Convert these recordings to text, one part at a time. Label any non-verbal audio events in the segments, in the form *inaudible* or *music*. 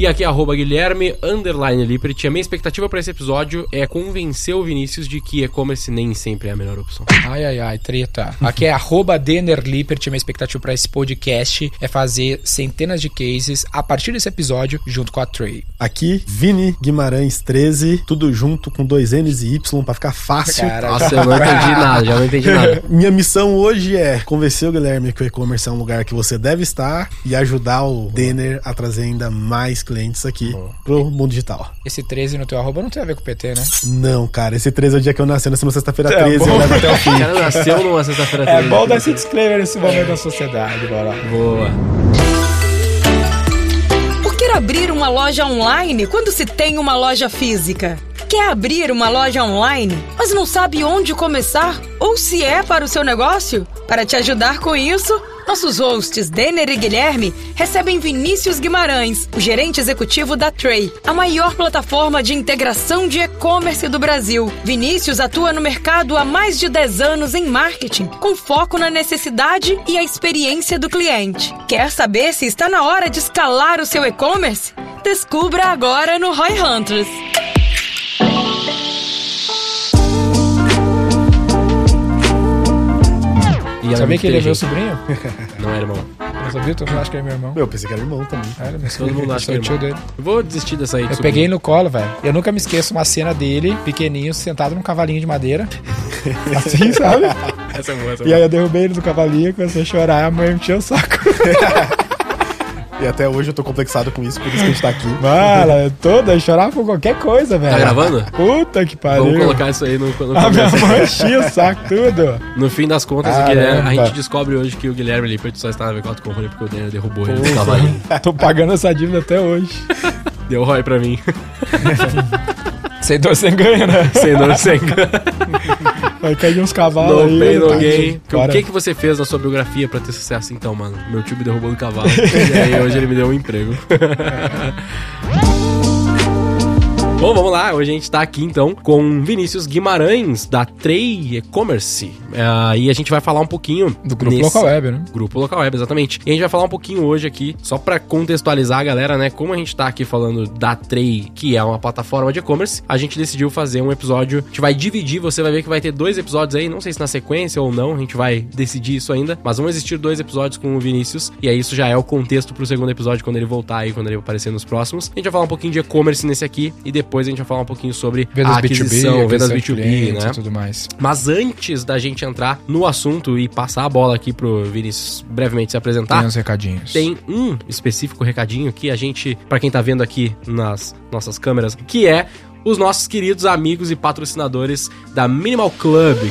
E aqui é arroba Guilherme Underline Lippert. A minha expectativa para esse episódio é convencer o Vinícius de que e-commerce nem sempre é a melhor opção. Ai, ai, ai, treta. Aqui é arroba Denner Lippert. A minha expectativa para esse podcast é fazer centenas de cases a partir desse episódio junto com a Trey. Aqui, Vini Guimarães 13, tudo junto com dois N's e Y pra ficar fácil. Cara, Nossa, eu não entendi nada, já não entendi nada. *laughs* Minha missão hoje é convencer o Guilherme que o e-commerce é um lugar que você deve estar e ajudar o Denner a trazer ainda mais clientes aqui pro mundo digital. Esse 13 no teu arroba não tem a ver com o PT, né? Não, cara, esse 13 é o dia que eu nasci, nessa sexta-feira É 13, bom. eu levo *laughs* até o O fim. cara nasceu numa sexta-feira É 13. bom dar esse disclaimer nesse momento da sociedade, bora lá. Boa. Por que abrir uma loja online quando se tem uma loja física? Quer abrir uma loja online, mas não sabe onde começar ou se é para o seu negócio? Para te ajudar com isso, nossos hosts Denner e Guilherme recebem Vinícius Guimarães, o gerente executivo da Tray, a maior plataforma de integração de e-commerce do Brasil. Vinícius atua no mercado há mais de 10 anos em marketing, com foco na necessidade e a experiência do cliente. Quer saber se está na hora de escalar o seu e-commerce? Descubra agora no Roy Hunters. E ela é Sabia que ele é meu sobrinho? *laughs* Não é, irmão. Não sabia? Tu acha que ele é meu irmão? Eu pensei que era irmão também. É meu Todo mundo acha que é tio irmão. dele. Eu vou desistir dessa aí. Eu sobrinho. peguei no colo, velho. Eu nunca me esqueço uma cena dele, pequenininho, sentado num cavalinho de madeira. *laughs* Assim, sabe? Essa é boa, essa é E aí eu derrubei ele do cavalinho, comecei a chorar, a mãe me encheu o saco. *laughs* E até hoje eu tô complexado com isso, por isso que a gente tá aqui. Mano, eu toda, chorava por qualquer coisa, velho. Tá gravando? Puta que pariu. Vamos colocar isso aí no, no A minha mãe enchia o saco, tudo. No fim das contas, o Caramba. Guilherme, a gente descobre hoje que o Guilherme Lippert só está na V4 Company porque o Daniel derrubou ele do cavalinho. *laughs* Tô pagando essa dívida até hoje. Deu ROI pra mim. *laughs* Sem dor, sem ganho, né? Sem dor, sem *laughs* Vai cair uns cavalos No aí. pain, no tá? gain. O que, que você fez na sua biografia pra ter sucesso então, mano? Meu tio me derrubou do cavalo. e aí hoje ele me deu um emprego. *laughs* Bom, vamos lá. Hoje a gente tá aqui então com Vinícius Guimarães, da Trey E-Commerce. É, e a gente vai falar um pouquinho Do grupo nesse- local web, né? Grupo Local Web, exatamente. E a gente vai falar um pouquinho hoje aqui, só pra contextualizar a galera, né? Como a gente tá aqui falando da Trey, que é uma plataforma de e-commerce, a gente decidiu fazer um episódio. A gente vai dividir, você vai ver que vai ter dois episódios aí, não sei se na sequência ou não, a gente vai decidir isso ainda, mas vão existir dois episódios com o Vinícius, e aí isso já é o contexto pro segundo episódio quando ele voltar aí, quando ele aparecer nos próximos. A gente vai falar um pouquinho de e-commerce nesse aqui, e depois a gente vai falar um pouquinho sobre Vendas a aquisição, B2B, vendas aquisição de B2B, clientes né? tudo mais. Mas antes da gente entrar no assunto e passar a bola aqui pro Vinícius brevemente se apresentar, Tem uns recadinhos. tem um específico recadinho que a gente, pra quem tá vendo aqui nas nossas câmeras, que é os nossos queridos amigos e patrocinadores da Minimal Club.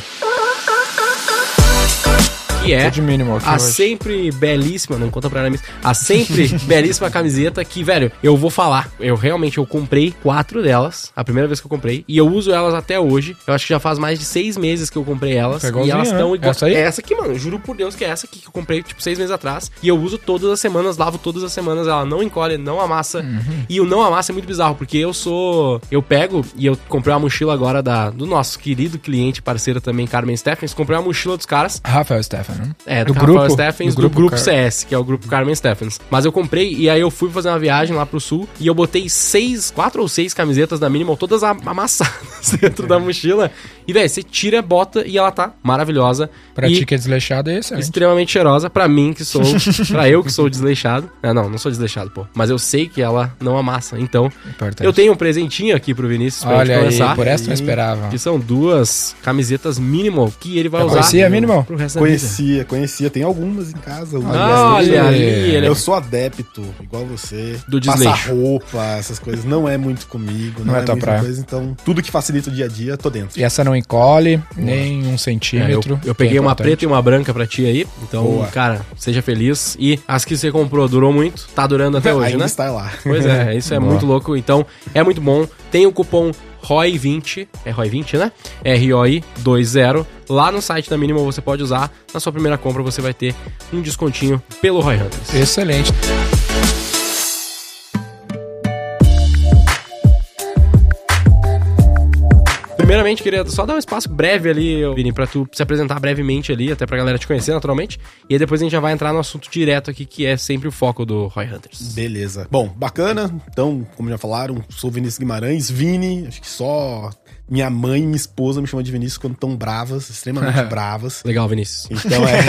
Que é minimal a hoje. sempre belíssima, não conta pra Aramis, a sempre *laughs* belíssima camiseta que, velho, eu vou falar. Eu realmente, eu comprei quatro delas, a primeira vez que eu comprei, e eu uso elas até hoje. Eu acho que já faz mais de seis meses que eu comprei elas. Tá e elas estão né? igual. Essa aí? É essa aqui, mano, juro por Deus que é essa aqui que eu comprei, tipo, seis meses atrás. E eu uso todas as semanas, lavo todas as semanas, ela não encolhe, não amassa. Uhum. E o não amassa é muito bizarro, porque eu sou. Eu pego e eu comprei uma mochila agora da, do nosso querido cliente, parceiro também, Carmen Stephens. Comprei uma mochila dos caras. Rafael Né? É, do, Do Rafael grupo- Stephens, do do grupo grupo, Car- CS, que é o grupo Carmen Stephens. Mas eu comprei e aí eu fui fazer uma viagem lá pro sul e eu botei seis, quatro ou seis camisetas da Minimal, todas am- amassadas *laughs* dentro da mochila. E, velho, você tira, bota e ela tá maravilhosa. Pra e ti que é desleixado é excelente. extremamente cheirosa pra mim que sou, *laughs* pra eu que sou desleixado. É, não, não sou desleixado, pô. Mas eu sei que ela não amassa. Então, Importante. eu tenho um presentinho aqui pro Vinícius pra Olha gente aí, começar. por essa eu não esperava. Que são duas camisetas Minimal que ele vai Já usar conhecia a Minimal? pro resto da vida. Conhecia, conhecia. Tem algumas em casa. Olha, olha ali, ele é Eu sou adepto, igual você. Do Passar desleixo. roupa, essas coisas, não é muito comigo. Não, Não é é, tua praia. coisa. Então, tudo que facilita o dia a dia, tô dentro. E essa não encolhe nem um É, eu, centímetro. eu que é peguei uma preta e uma branca pra ti aí. Então, Boa. cara, seja feliz. E as que você comprou durou muito, tá durando até hoje, Ainda né? está lá. Pois é, isso é Boa. muito louco. Então, é muito bom. Tem o cupom ROI20, é ROI20, né? ROI20. Lá no site da Minimal você pode usar. Na sua primeira compra você vai ter um descontinho pelo Roy Hunters. Excelente. Primeiramente, queria só dar um espaço breve ali, Vini, pra tu se apresentar brevemente ali, até pra galera te conhecer, naturalmente. E aí depois a gente já vai entrar no assunto direto aqui, que é sempre o foco do Roy Hunters. Beleza. Bom, bacana. Então, como já falaram, sou Vinícius Guimarães. Vini, acho que só minha mãe e minha esposa me chamam de Vinícius quando estão bravas, extremamente *laughs* bravas. Legal, Vinícius. Então é.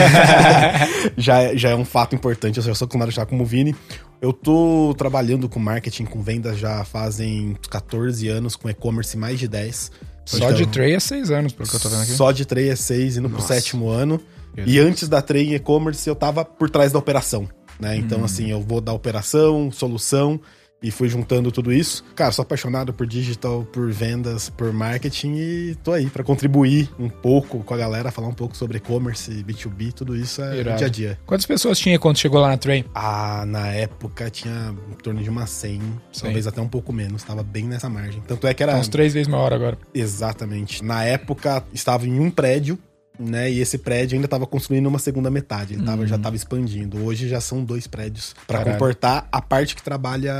*laughs* já, é- já é um fato importante, eu já sou acostumado a chamar como Vini. Eu tô trabalhando com marketing, com vendas já fazem 14 anos, com e-commerce mais de 10. Só Então, de 3 a 6 anos, pelo que eu tô vendo aqui. Só de 3 a 6, indo pro sétimo ano. E antes da Trey em e-commerce, eu tava por trás da operação, né? Então, Hum. assim, eu vou da operação, solução, e fui juntando tudo isso. Cara, sou apaixonado por digital, por vendas, por marketing e tô aí pra contribuir um pouco com a galera, falar um pouco sobre e-commerce, B2B, tudo isso é Irado. dia a dia. Quantas pessoas tinha quando chegou lá na Train? Ah, na época tinha em torno de umas 100, Sim. talvez até um pouco menos, tava bem nessa margem. Tanto é que era Tá uns três vezes maior agora. Exatamente. Na época, estava em um prédio, né? E esse prédio ainda estava construindo uma segunda metade. Ele tava, já estava expandindo. Hoje já são dois prédios para comportar a parte que trabalha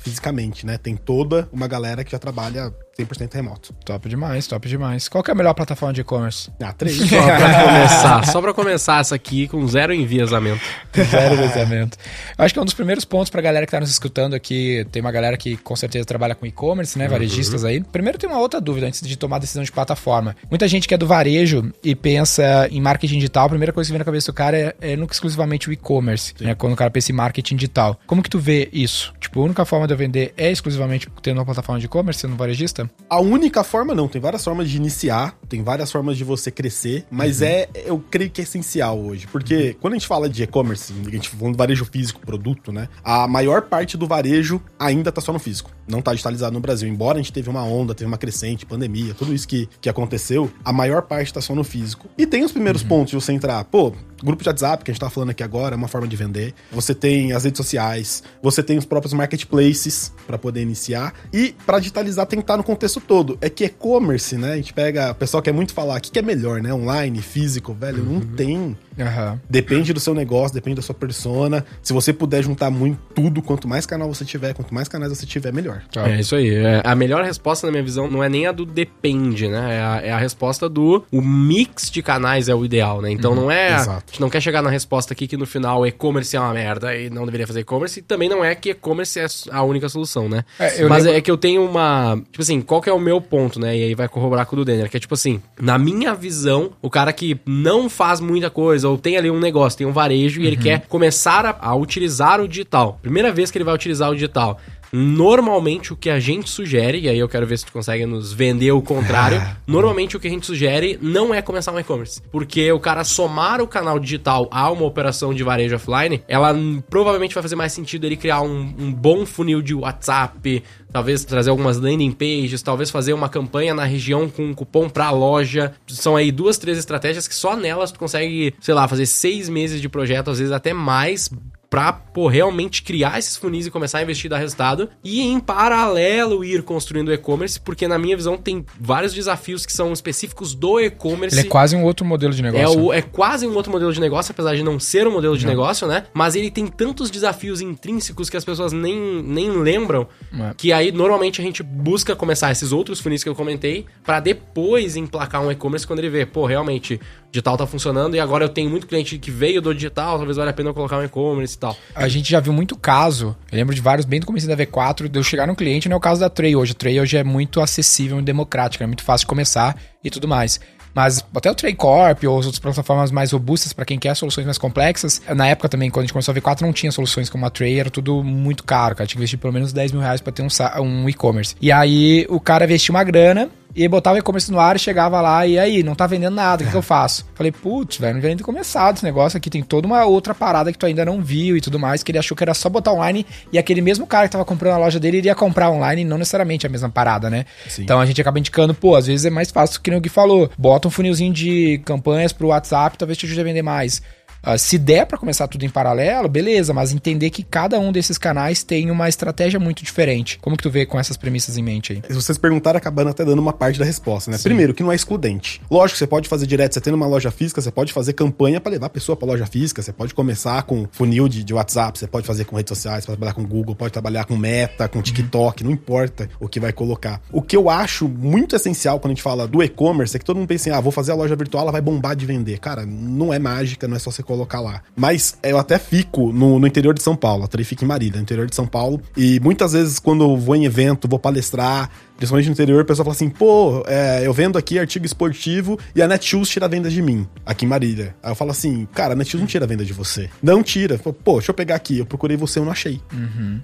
fisicamente, né? Tem toda uma galera que já trabalha 100% remoto. Top demais, top demais. Qual que é a melhor plataforma de e-commerce? Ah, três. Só pra *laughs* começar, só pra começar essa aqui com zero enviesamento. Zero vazamento. Eu acho que é um dos primeiros pontos pra galera que tá nos escutando aqui. Tem uma galera que com certeza trabalha com e-commerce, né? Varejistas aí. Primeiro tem uma outra dúvida antes de tomar a decisão de plataforma. Muita gente que é do varejo e pensa em marketing digital, a primeira coisa que vem na cabeça do cara é, é nunca exclusivamente o e-commerce, né? Quando o cara pensa em marketing digital. Como que tu vê isso? Tipo, a única forma de eu vender é exclusivamente tendo uma plataforma de e-commerce, sendo varejista? A única forma não, tem várias formas de iniciar, tem várias formas de você crescer, mas é, eu creio que é essencial hoje, porque quando a gente fala de e-commerce, a gente tá falando varejo físico, produto, né? A maior parte do varejo ainda tá só no físico, não tá digitalizado no Brasil, embora a gente teve uma onda, teve uma crescente, pandemia, tudo isso que, que aconteceu, a maior parte tá só no físico. E tem os primeiros pontos de você entrar, pô, grupo de WhatsApp que a gente tá falando aqui agora é uma forma de vender. Você tem as redes sociais, você tem os próprios marketplaces para poder iniciar e para digitalizar tem que estar no contexto todo. É que e-commerce, né? A gente pega, o pessoal quer muito falar, o que que é melhor, né? Online, físico, velho, não tem. Aham. Depende do seu negócio, depende da sua persona. Se você puder juntar muito tudo, quanto mais canal você tiver, quanto mais canais você tiver, melhor. Top. É isso aí. É, a melhor resposta, na minha visão, não é nem a do depende, né? É a, é a resposta do o mix de canais é o ideal, né? Então não é. A exato. gente não quer chegar na resposta aqui que no final e-commerce é uma merda e não deveria fazer e-commerce. E também não é que e-commerce é a única solução, né? É, Mas lembro- é que eu tenho uma. Tipo assim, qual que é o meu ponto, né? E aí vai corroborar com o do Denner, que é tipo assim, na minha visão, o cara que não faz muita coisa, ou tem ali um negócio, tem um varejo, e ele quer começar a, a utilizar o digital. Primeira vez que ele vai utilizar o digital. Normalmente o que a gente sugere, e aí eu quero ver se tu consegue nos vender o contrário. *laughs* normalmente o que a gente sugere não é começar um e-commerce. Porque o cara somar o canal digital a uma operação de varejo offline, ela provavelmente vai fazer mais sentido ele criar um, um bom funil de WhatsApp, talvez trazer algumas landing pages, talvez fazer uma campanha na região com um cupom pra loja. São aí duas, três estratégias que só nelas tu consegue, sei lá, fazer seis meses de projeto, às vezes até mais, pra pô, realmente criar esses funis e começar a investir e dar resultado. E em paralelo ir construindo o e-commerce, porque na minha visão tem vários desafios que são específicos do e-commerce. Ele é quase um outro modelo de É, negócio. o- é quase um outro modelo de negócio, apesar de não ser um modelo de negócio, né? Mas ele tem tantos desafios intrínsecos que as pessoas nem, nem lembram. É. Que aí, normalmente, a gente busca começar esses outros funis que eu comentei pra depois emplacar um e-commerce quando ele vê, pô, realmente, digital tá funcionando e agora eu tenho muito cliente que veio do digital, talvez valha a pena eu colocar um e-commerce e tal. A gente já viu muito caso, eu lembro de vários bem do começo da V4, de eu chegar no cliente, não é o caso da Tray hoje. A Tray hoje é muito acessível e democrática, é muito fácil de começar e tudo mais. Mas até o Tray Corp ou as outras plataformas mais robustas para quem quer soluções mais complexas, na época também, quando a gente começou a V4, não tinha soluções como a Tray, era tudo muito caro, cara. Tinha que investir pelo menos 10 mil reais para ter um, um e-commerce. E aí o cara investia uma grana, e botava o e-commerce no ar e chegava lá, e aí, não tá vendendo nada, o que, que eu faço? *laughs* Falei, putz, velho, não devia nem ter começado esse negócio aqui, tem toda uma outra parada que tu ainda não viu e tudo mais, que ele achou que era só botar online, e aquele mesmo cara que tava comprando a loja dele iria comprar online, e não necessariamente a mesma parada, né? Sim. Então a gente acaba indicando, pô, às vezes é mais fácil que nem o Gui falou, bota um funilzinho de campanhas pro WhatsApp, talvez te ajude a vender mais. Ah, se der pra começar tudo em paralelo, beleza, mas entender que cada um desses canais tem uma estratégia muito diferente. Como que tu vê com essas premissas em mente aí? Se vocês perguntaram, acabando até dando uma parte da resposta, né? Primeiro, que não é excludente. Lógico, você pode fazer direto, você tendo uma loja física, você pode fazer campanha pra levar a pessoa pra loja física, você pode começar com funil de, de WhatsApp, você pode fazer com redes sociais, pode trabalhar com Google, pode trabalhar com Meta, com TikTok, não importa o que vai colocar. O que eu acho muito essencial quando a gente fala do e-commerce é que todo mundo pensa assim, ah, vou fazer a loja virtual, ela vai bombar de vender. Cara, não é mágica, não é só você colocar lá. Mas eu até fico no, no interior de São Paulo, a Trey fica em Marília, no interior de São Paulo, e muitas vezes quando eu vou em evento, vou palestrar, Principalmente no interior, o pessoal fala assim, pô, é, eu vendo aqui artigo esportivo e a Netshoes tira a venda de mim, aqui em Marília. Aí eu falo assim, cara, a Netshoes não tira a venda de você. Não tira. Pô, deixa eu pegar aqui, eu procurei você, eu não achei.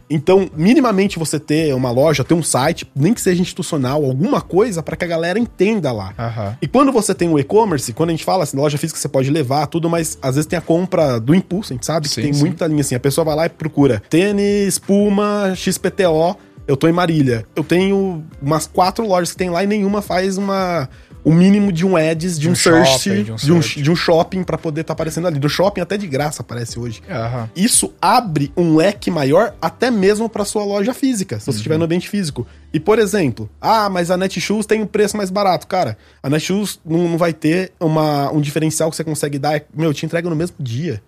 Então, minimamente você ter uma loja, ter um site, nem que seja institucional, alguma coisa para que a galera entenda lá. Aham. E quando você tem o e-commerce, quando a gente fala assim, loja física você pode levar tudo, mas às vezes tem a compra do impulso, a gente sabe que Sim, tem sim. muita linha assim. A pessoa vai lá e procura tênis, Puma, XPTO. Eu tô em Marília. Eu tenho umas quatro lojas que tem lá e nenhuma faz uma o mínimo de um ads, de, De um, um search, shopping, de um de um, de um shopping pra poder estar aparecendo ali. Do shopping até de graça aparece hoje. Aham. Isso abre um leque maior até mesmo para sua loja física, se você estiver no ambiente físico. E, por exemplo, ah, mas a Netshoes tem um preço mais barato. Cara, a Netshoes não, não vai ter uma, um diferencial que você consegue dar. Meu, te entrega no mesmo dia.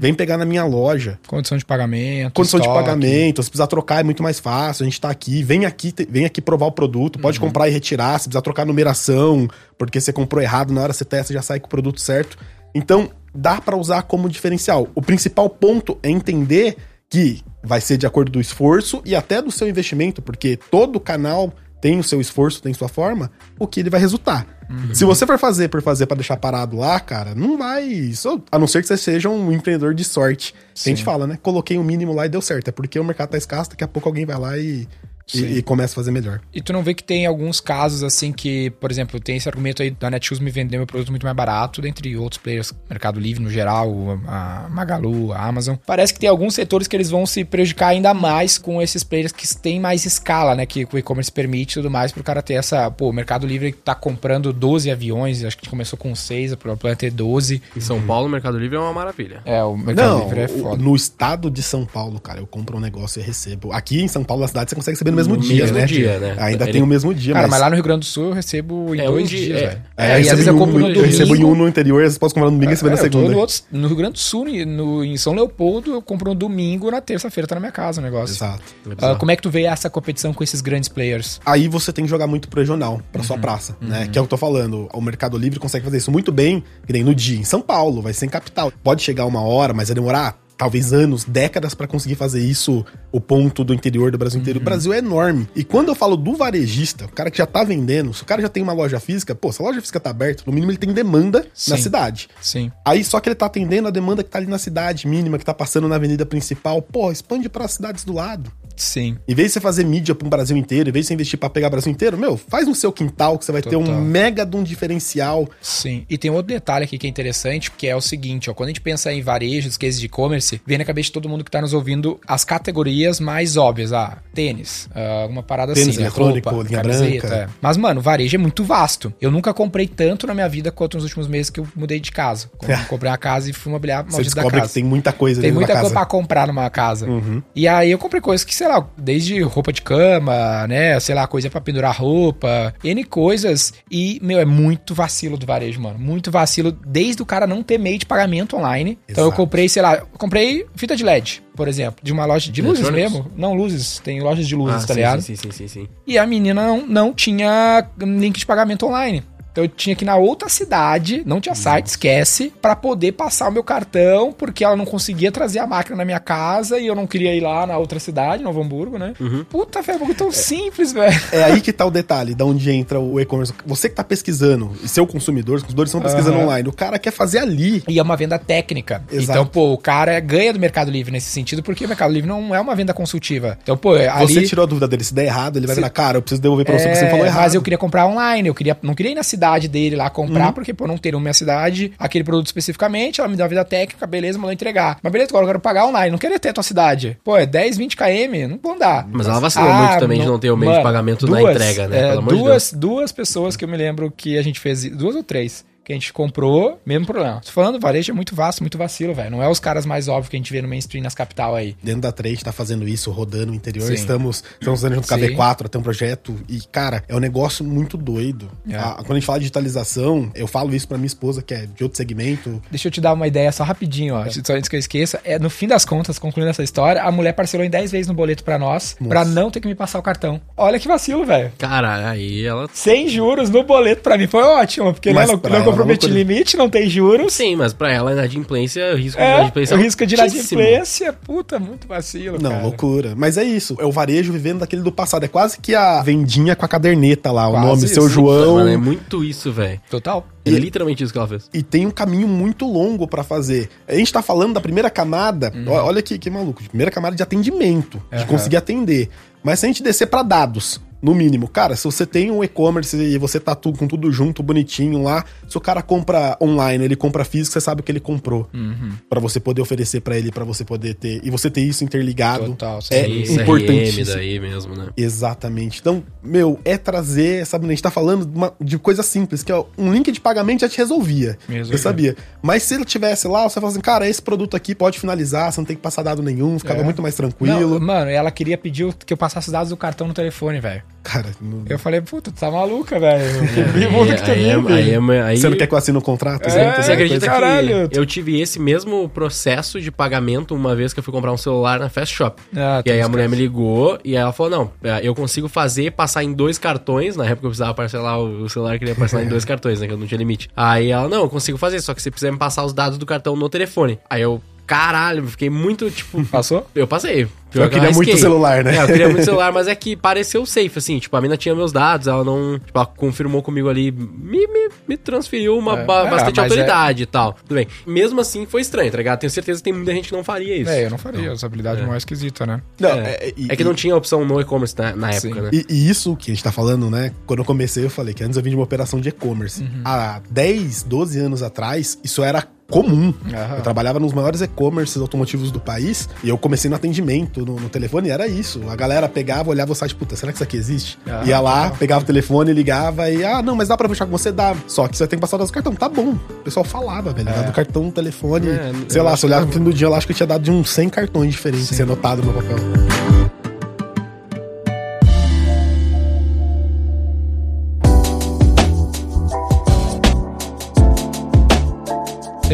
Vem pegar na minha loja. Condição de pagamento. Condição de estoque. pagamento, se precisar trocar é muito mais fácil. A gente tá aqui, vem aqui, te- vem aqui provar o produto, pode comprar e retirar, se precisar trocar numeração, porque você comprou errado, na hora você testa já sai com o produto certo. Então, dá pra usar como diferencial. O principal ponto é entender que vai ser de acordo do esforço e até do seu investimento, porque todo canal tem o seu esforço, tem sua forma, o que ele vai resultar. Se você for fazer por fazer pra deixar parado lá, cara, não vai. Isso, a não ser que você seja um empreendedor de sorte. Que a gente fala, né? Coloquei um mínimo lá e deu certo. É porque o mercado tá escasso, daqui a pouco alguém vai lá e, Sim. E, e começa a fazer melhor. E tu não vê que tem alguns casos assim que, por exemplo, tem esse argumento aí da Netshoes me vender meu produto muito mais barato, dentre outros players, Mercado Livre no geral, a Magalu, a Amazon. Parece que tem alguns setores que eles vão se prejudicar ainda mais com esses players que têm mais escala, né? Que o e-commerce permite e tudo mais, pro cara ter essa. Pô, o Mercado Livre tá comprando 12 aviões, acho que começou com 6, o plano é ter 12. Em São Paulo, o Mercado Livre é uma maravilha. É, o Mercado não, Livre é o- foda. no estado de São Paulo, cara, eu compro um negócio e recebo. Aqui em São Paulo, na cidade, você consegue receber no mesmo No dia, mesmo né? dia, né? Ainda Ele- tem o mesmo dia, Cara, mas lá no Rio Grande do Sul eu recebo em É, um dois dia- dias, é. velho. É, É, e às recebo vezes eu em um compro no no- eu recebo em domingo. um no interior, às vezes posso comprar no domingo e receber na É, eu tô segunda. no, outro- no Rio Grande do Sul, e no, em São Leopoldo, eu compro no domingo, na terça-feira tá na minha casa o negócio. Exato. Ah, como é que tu vê essa competição com esses grandes players? Aí você tem que jogar muito pro regional, pra Uhum. sua praça, né? Que é o que eu tô falando. O Mercado Livre consegue fazer isso muito bem, que nem no dia em São Paulo, vai ser em capital. Pode chegar uma hora, mas vai demorar talvez anos, décadas pra conseguir fazer isso, o ponto do interior do Brasil inteiro. O Brasil é enorme. E quando eu falo do varejista, o cara que já tá vendendo, se o cara já tem uma loja física, pô, se a loja física tá aberta, no mínimo ele tem demanda na Sim. cidade. Sim. Aí só que ele tá atendendo a demanda que tá ali na cidade mínima, que tá passando na avenida principal. Pô, expande para cidades do lado. Sim. Em vez de você fazer mídia para um Brasil inteiro, em vez de você investir para pegar o Brasil inteiro, meu, faz no seu quintal que você vai ter Total. um mega de um diferencial. Sim. E tem outro detalhe aqui que é interessante, que é o seguinte, ó, quando a gente pensa em varejos, cases de e-commerce, vem na cabeça de todo mundo que tá nos ouvindo as categorias mais óbvias, ah, tênis, ah, uma parada Tênis assim, né? eletrônico, linha branca. é. Mas, mano, varejo é muito vasto. Eu nunca comprei tanto na minha vida quanto nos últimos meses que eu mudei de casa. *laughs* Comprei uma casa e fui mobiliar Você maldito da descobre casa. que tem muita coisa Tem muita coisa pra comprar numa casa. Uhum. E aí eu comprei coisas que, sei lá, desde roupa de cama, né? Sei lá, coisa pra pendurar roupa, N coisas. E, meu, é muito vacilo do varejo, mano. Muito vacilo, desde o cara não ter meio de pagamento online. Então eu Exato. comprei, sei lá, eu comprei fita de LED, por exemplo, de uma loja de luzes mesmo. Não luzes, tem lojas de luzes, Ah, tá sim, ligado? sim, sim, sim, sim. E a menina não, não tinha link de pagamento online. Então eu tinha que ir na outra cidade, não tinha site, esquece, pra poder passar o meu cartão, porque ela não conseguia trazer a máquina na minha casa e eu não queria ir lá na outra cidade, Novo Hamburgo, né? Puta, velho, é um bagulho tão simples, velho. É aí que tá o detalhe, da onde entra o e-commerce. Você que tá pesquisando, e seu consumidor, os consumidores estão pesquisando Aham. online, o cara quer fazer ali. E é uma venda técnica. Exato. Então, pô, o cara ganha do Mercado Livre nesse sentido, porque o Mercado Livre não é uma venda consultiva. Então, pô, Você ali... tirou a dúvida dele, se der errado, ele vai Se- virar, cara, eu preciso devolver pra você porque você É, falou errado. Mas eu queria comprar online, eu queria, não queria ir na cidade dele lá comprar, Uhum. porque, pô, não ter minha cidade aquele produto especificamente, ela me deu a vida técnica, beleza, mandou entregar. Mas beleza, agora eu quero pagar online, não queria ter a tua cidade. Pô, é 10, 20 km, não vão dar. Mas ela vacilou muito também de não ter o meio de pagamento na entrega, né? é, Pelo amor de duas, duas pessoas que eu me lembro que a gente fez, duas ou três, que a gente comprou, mesmo problema. Tô falando, varejo é muito vasto, muito vacilo, velho. Não é os caras mais óbvios que a gente vê no mainstream nas capital aí. Dentro da trade tá fazendo isso, rodando no interior. Sim. Estamos, estamos fazendo junto com a Sim. V4, tem um projeto. E, cara, é um negócio muito doido. É. A- quando a gente fala de digitalização, eu falo isso pra minha esposa, que é de outro segmento. Deixa eu te dar uma ideia só rapidinho, ó. Só antes que eu esqueça. É, no fim das contas, concluindo essa história, a mulher parcelou em 10 vezes no boleto pra nós, Nossa. pra não ter que me passar o cartão. Olha que vacilo, velho. Cara, aí ela. Sem juros no boleto pra mim foi ótimo, porque né, Mas não, não loucura. limite, não tem juros. Sim, mas pra ela, inadimplência, o risco de É, inadimplência o risco de inadimplência, puta, muito vacilo, Não, cara. loucura. Mas é isso. É o varejo vivendo daquele do passado. É quase que a vendinha com a caderneta lá, Quase o nome, isso. seu João. Mano, é muito isso, velho. Total. É E- literalmente isso que ela fez. E tem um caminho muito longo pra fazer. A gente tá falando da primeira camada, Uhum. olha que, que maluco, de primeira camada de atendimento, de Aham. conseguir atender. Mas se a gente descer pra dados, no mínimo, cara, se você tem um e-commerce e você tá tudo, com tudo junto, bonitinho lá, se o cara compra online, ele compra físico, você sabe o que ele comprou. Uhum. Pra você poder oferecer pra ele, pra você poder ter. E você ter isso interligado. Total, sim. É Isso, importantíssimo. RM daí mesmo, né? Exatamente. Então, meu, é trazer, sabe, a gente tá falando de, uma- de coisa simples, que é um link de pagamento já te resolvia. Resolvia. Você sabia. Mas se ele tivesse lá, você fala assim, cara, esse produto aqui pode finalizar, você não tem que passar dado nenhum, ficava É. muito mais tranquilo. Não, mano, ela queria pedir que eu passasse os dados do cartão no telefone, velho. Cara, não- Eu falei, puta, tu tá maluca, velho. *laughs* Que mundo que tu aí, é- vive. aí, é- aí, você não quer que eu assine o contrato? É, Você tem Você acredita? Caralho. que eu tive esse mesmo processo de pagamento uma vez que eu fui comprar um celular na Fast Shop. Ah, e aí a mulher me ligou e aí ela falou: Não, é, eu consigo fazer, passar em dois cartões. Na época eu precisava parcelar o celular, queria parcelar em *laughs* dois cartões, né? Que eu não tinha limite. Aí ela, não, eu consigo fazer, só que você precisa me passar os dados do cartão no telefone. Aí eu, caralho, fiquei muito, tipo. Passou? Eu passei. Eu queria muito arrisquei. celular, né? É, eu queria muito celular, mas é que pareceu safe, assim. Tipo, a mina tinha meus dados, ela não. Tipo, ela confirmou comigo ali, me, me, me transferiu uma É, ba- é, bastante mas autoridade e tal. Tudo bem. Mesmo assim, foi estranho, tá ligado? Tenho certeza que tem muita gente que não faria isso. É, eu não faria. Essa habilidade é mais esquisita, né? Não, É, é, e- É que não tinha opção no e-commerce na, na época, né? E, e isso que a gente tá falando, né? Quando eu comecei, eu falei que antes eu vim de uma operação de e-commerce. Uhum. Há 10, 12 anos atrás, isso era comum. Aham. Eu trabalhava nos maiores e-commerces automotivos do país e eu comecei no atendimento, no, no telefone, era isso. A galera pegava, olhava o site, puta, será que isso aqui existe? Aham, Ia lá, pegava o telefone, ligava e, ah, não, mas dá pra fechar com você? Dá. Só que você tem que passar o cartão. Tá bom. O pessoal falava, velho. Dá do cartão, telefone. É, sei lá, se olhar que- no fim do dia, eu acho que eu tinha dado de uns 100 cartões diferentes, ser anotado no papel.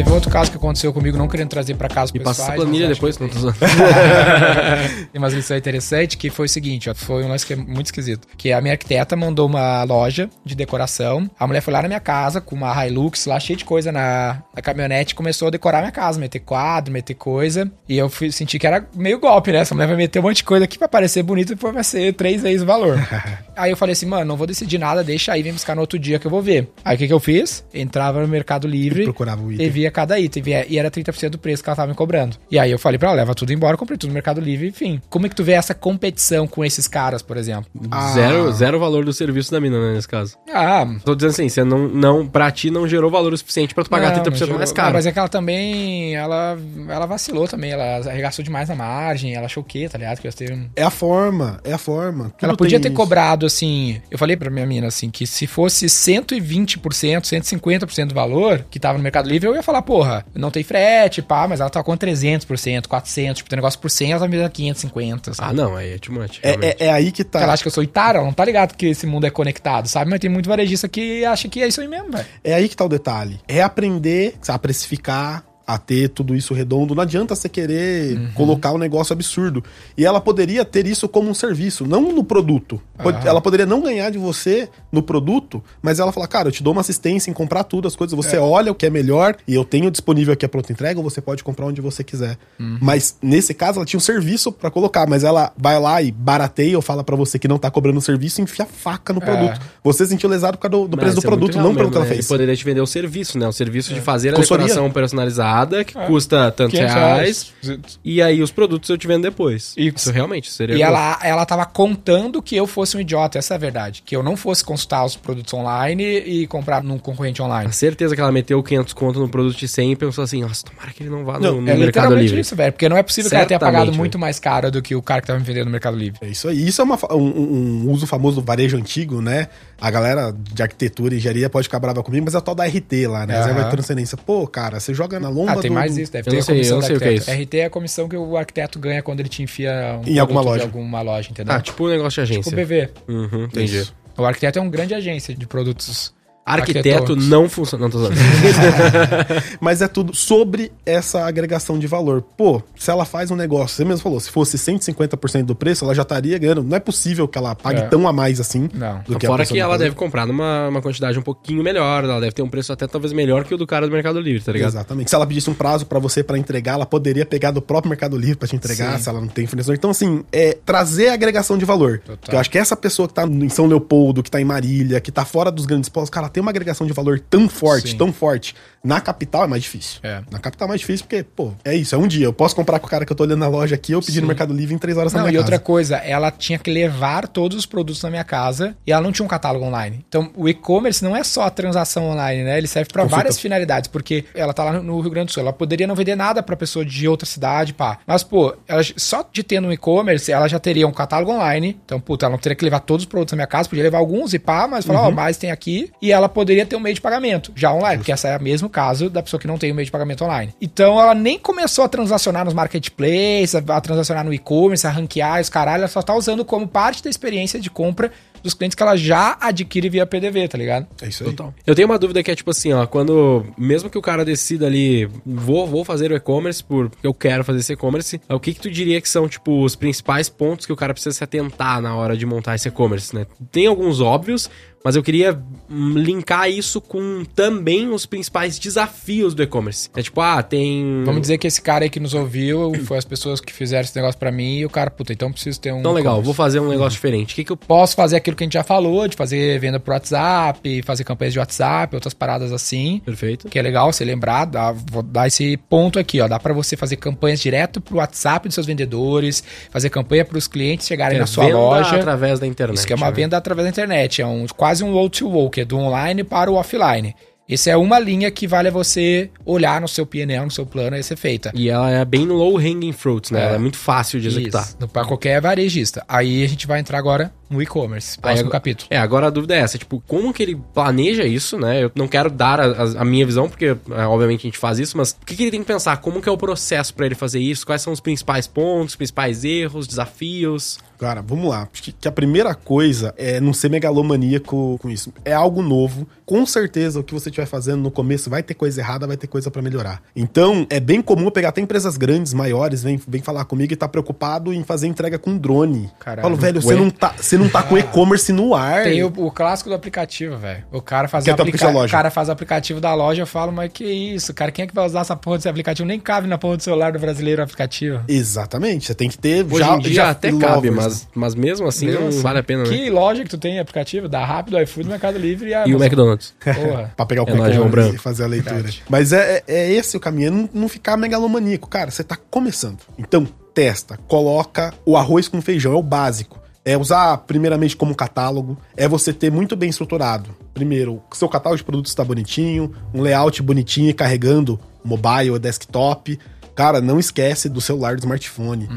Teve outro caso que aconteceu comigo, não querendo trazer pra casa Me pessoais. passa essa planilha depois, não tô. *laughs* Tem umas lições interessantes que foi o seguinte, ó, foi um lance que é muito esquisito. Que a minha arquiteta mandou uma loja de decoração. A mulher foi lá na minha casa com uma Hilux lá, cheia de coisa na, na caminhonete, e começou a decorar minha casa, meter quadro, meter coisa. E eu fui, senti que era meio golpe, né? Essa mulher vai meter um monte de coisa aqui pra parecer bonito e depois vai ser três vezes o valor. *laughs* aí eu falei assim, mano, não vou decidir nada, deixa aí, vem buscar no outro dia que eu vou ver. Aí o que, que eu fiz? Entrava no Mercado Livre. E procurava o item. E via cada item. E era 30% do preço que ela tava me cobrando. E aí eu falei pra ela, leva tudo embora, comprei tudo no Mercado Livre, enfim. Como é que tu vê essa competição com esses caras, por exemplo? Ah. Zero, zero valor do serviço da mina, né, nesse caso. Ah, Tô dizendo assim, você não, não, pra ti não gerou valor o suficiente pra tu pagar não, 30% não gerou- mais não, caro. mas é que ela também, ela, ela vacilou também, ela arregaçou demais na margem, ela achou o quê, tá ligado? Que eu teve. É a forma, é a forma. Tudo Ela podia ter isso. cobrado, assim. Eu falei pra minha mina, assim, que se fosse 120%, 150% do valor que tava no Mercado Livre, eu ia falar, porra, não tem frete, pá, mas ela tá com 300%, 400%, tipo, tem negócio por 100, ela tá me dando 550, sabe? Ah, não, aí é too much, É, é, é aí que tá. Ela acha que eu sou Itara, ela não tá ligado que esse mundo é conectado, sabe? Mas tem muito varejista que acha que é isso aí mesmo, velho. É aí que tá o detalhe. É aprender a precificar, a ter tudo isso redondo. Não adianta você querer Uhum. colocar um negócio absurdo. E ela poderia ter isso como um serviço, não no produto. Aham. Ela poderia não ganhar de você no produto, mas ela falar, cara, eu te dou uma assistência em comprar tudo, as coisas. Você olha o que é melhor e eu tenho disponível aqui a pronta entrega, ou você pode comprar onde você quiser. Uhum. Mas nesse caso, ela tinha um serviço pra colocar, mas ela vai lá e barateia ou fala pra você que não tá cobrando o serviço e enfia faca no É. produto. Você sentiu lesado por causa do, do preço do é produto, real não pelo que ela né? fez. E poderia te vender o serviço, né? O serviço de fazer a Consultoria. decoração personalizada entrada que custa tantos 500 reais. reais. E aí os produtos eu te vendo depois. E- Isso realmente seria. E ela, ela tava contando que eu fosse um idiota, essa é a verdade. Que eu não fosse consultar os produtos online e comprar num concorrente online. A certeza que ela meteu 500 conto no produto de 100 e pensou assim: nossa, tomara que ele não vá no, Não, no É Mercado literalmente Livre. isso, velho. Porque não é possível que ela tenha Certamente, pagado velho. muito mais caro do que o cara que tava me vendendo no Mercado Livre. É isso aí. Isso é uma um, um- um uso famoso do varejo antigo, né? A galera de arquitetura e engenharia pode ficar brava comigo, mas é o tal da RT lá, né? Reserva Aham. de transcendência. Pô, cara, você joga na lomba Ah, tem do- mais isso, deve Eu ter não a sei, comissão eu não do sei o que é arquiteto. isso. RT é a comissão que o arquiteto ganha quando ele te enfia um Em alguma loja. alguma loja, entendeu? Ah, tipo um negócio de Tipo agência. o BV. Uhum, entendi. Isso. O arquiteto é um grande agência de produtos. Arquiteto não funciona. Não, tô. *laughs* Mas é tudo sobre essa agregação de valor. Pô, se ela faz um negócio, você mesmo falou, se fosse 150% do preço, ela já estaria ganhando. Não é possível que ela pague É. tão a mais assim. Não. do que a Fora que não ela deve comprar numa uma quantidade um pouquinho melhor. Ela deve ter um preço até talvez melhor que o do cara do Mercado Livre, tá ligado? Exatamente. Se ela pedisse um prazo pra você pra entregar, ela poderia pegar do próprio Mercado Livre pra te entregar, Sim. se ela não tem fornecedor. Então, assim, é trazer a agregação de valor. Eu acho que essa pessoa que tá em São Leopoldo, que tá em Marília, que tá fora dos grandes polos, cara, tem uma agregação de valor tão forte, Sim. tão forte. Na capital é mais difícil. É. Na capital é mais difícil porque, pô, é isso, é um dia. Eu posso comprar com o cara que eu tô olhando na loja aqui, eu pedir no Sim. Mercado Livre em três horas na Não, minha e outra casa. coisa, ela tinha que levar todos os produtos na minha casa e ela não tinha um catálogo online. Então, o e-commerce não é só a transação online, né? Ele serve pra Consulta. várias finalidades, porque ela tá lá no Rio Grande do Sul, ela poderia não vender nada pra pessoa de outra cidade, pá. Mas, pô, ela, só de ter no e-commerce, ela já teria um catálogo online. Então, puta, ela não teria que levar todos os produtos na minha casa, podia levar alguns e pá, mas falar, ó, mais tem aqui. E ela poderia ter um meio de pagamento, já online, porque essa é o mesmo caso da pessoa que não tem um meio de pagamento online. Então, ela nem começou a transacionar nos marketplaces, a, a transacionar no e-commerce, a ranquear os caralho, ela só tá usando como parte da experiência de compra dos clientes que ela já adquire via PDV, tá ligado? É isso aí. Total. Eu tenho uma dúvida que é tipo assim, ó, quando mesmo que o cara decida ali, vou, vou fazer o e-commerce porque eu quero fazer esse e-commerce, o que que tu diria que são tipo os principais pontos que o cara precisa se atentar na hora de montar esse e-commerce, né? Tem alguns óbvios, mas eu queria hum, linkar isso com também os principais desafios do e-commerce. É tipo, ah, tem Vamos dizer que esse cara aí que nos ouviu *clears throat* foi as pessoas que fizeram esse negócio pra mim e o cara, puta, então preciso ter um. Então legal, vou fazer um negócio diferente. O que que eu Posso fazer aquilo que a gente já falou, de fazer venda pro WhatsApp, fazer campanhas de WhatsApp, outras paradas assim. Perfeito. Que é legal você lembrar, dá- vou dar esse ponto aqui, ó. Dá pra você fazer campanhas direto pro WhatsApp dos seus vendedores, fazer campanha pros clientes chegarem É, na sua venda loja. através da internet. Isso que é uma né? venda através da internet, é um, quase um O2O, que é do online para o offline. Essa é uma linha que vale a você olhar no seu PNL, no seu plano, a ser feita. E ela é bem low hanging fruits, né? É. Ela é muito fácil de executar. Isso, para qualquer varejista. Aí a gente vai entrar agora no e-commerce, próximo agora- capítulo. É, agora a dúvida é essa, tipo, como que ele planeja isso, né? Eu não quero dar a, a- minha visão, porque é, obviamente a gente faz isso, mas o que, que ele tem que pensar? Como que é o processo pra ele fazer isso? Quais são os principais pontos, principais erros, desafios? Cara, vamos lá. Acho que, que a primeira coisa é não ser megalomaníaco com isso. É algo novo. Com certeza o que você estiver fazendo no começo vai ter coisa errada, vai ter coisa pra melhorar. Então, é bem comum eu pegar até empresas grandes, maiores, vem, vem falar comigo e tá preocupado em fazer entrega com drone. Caralho. Falo, velho, você não, tá, você não tá com *laughs* e-commerce no ar. Tem o, o clássico do aplicativo, velho. O cara faz o é o aplica... aplicativo da loja. o cara faz o aplicativo da loja, eu falo, mas que isso, cara, quem é que vai usar essa porra desse aplicativo? Nem cabe na porra do celular do brasileiro o aplicativo. Exatamente. Você tem que ter Hoje em dia até lovers, cabe, né? Mas, mas mesmo assim Mesmo não assim. vale a pena, né? Que loja que tu tem aplicativo? Dá rápido, iFood, Mercado Livre e a E o. McDonald's. Porra. *laughs* Pra pegar o É e fazer a leitura. Verdade. Mas é, é, é esse o caminho, é não, não ficar megalomaníaco. Cara, você tá começando. Então, testa, coloca o arroz com feijão, é o básico. É usar primeiramente como catálogo, é você ter muito bem estruturado. Primeiro, o seu catálogo de produtos está bonitinho, um layout bonitinho e carregando mobile ou desktop. Cara, não esquece do celular do smartphone.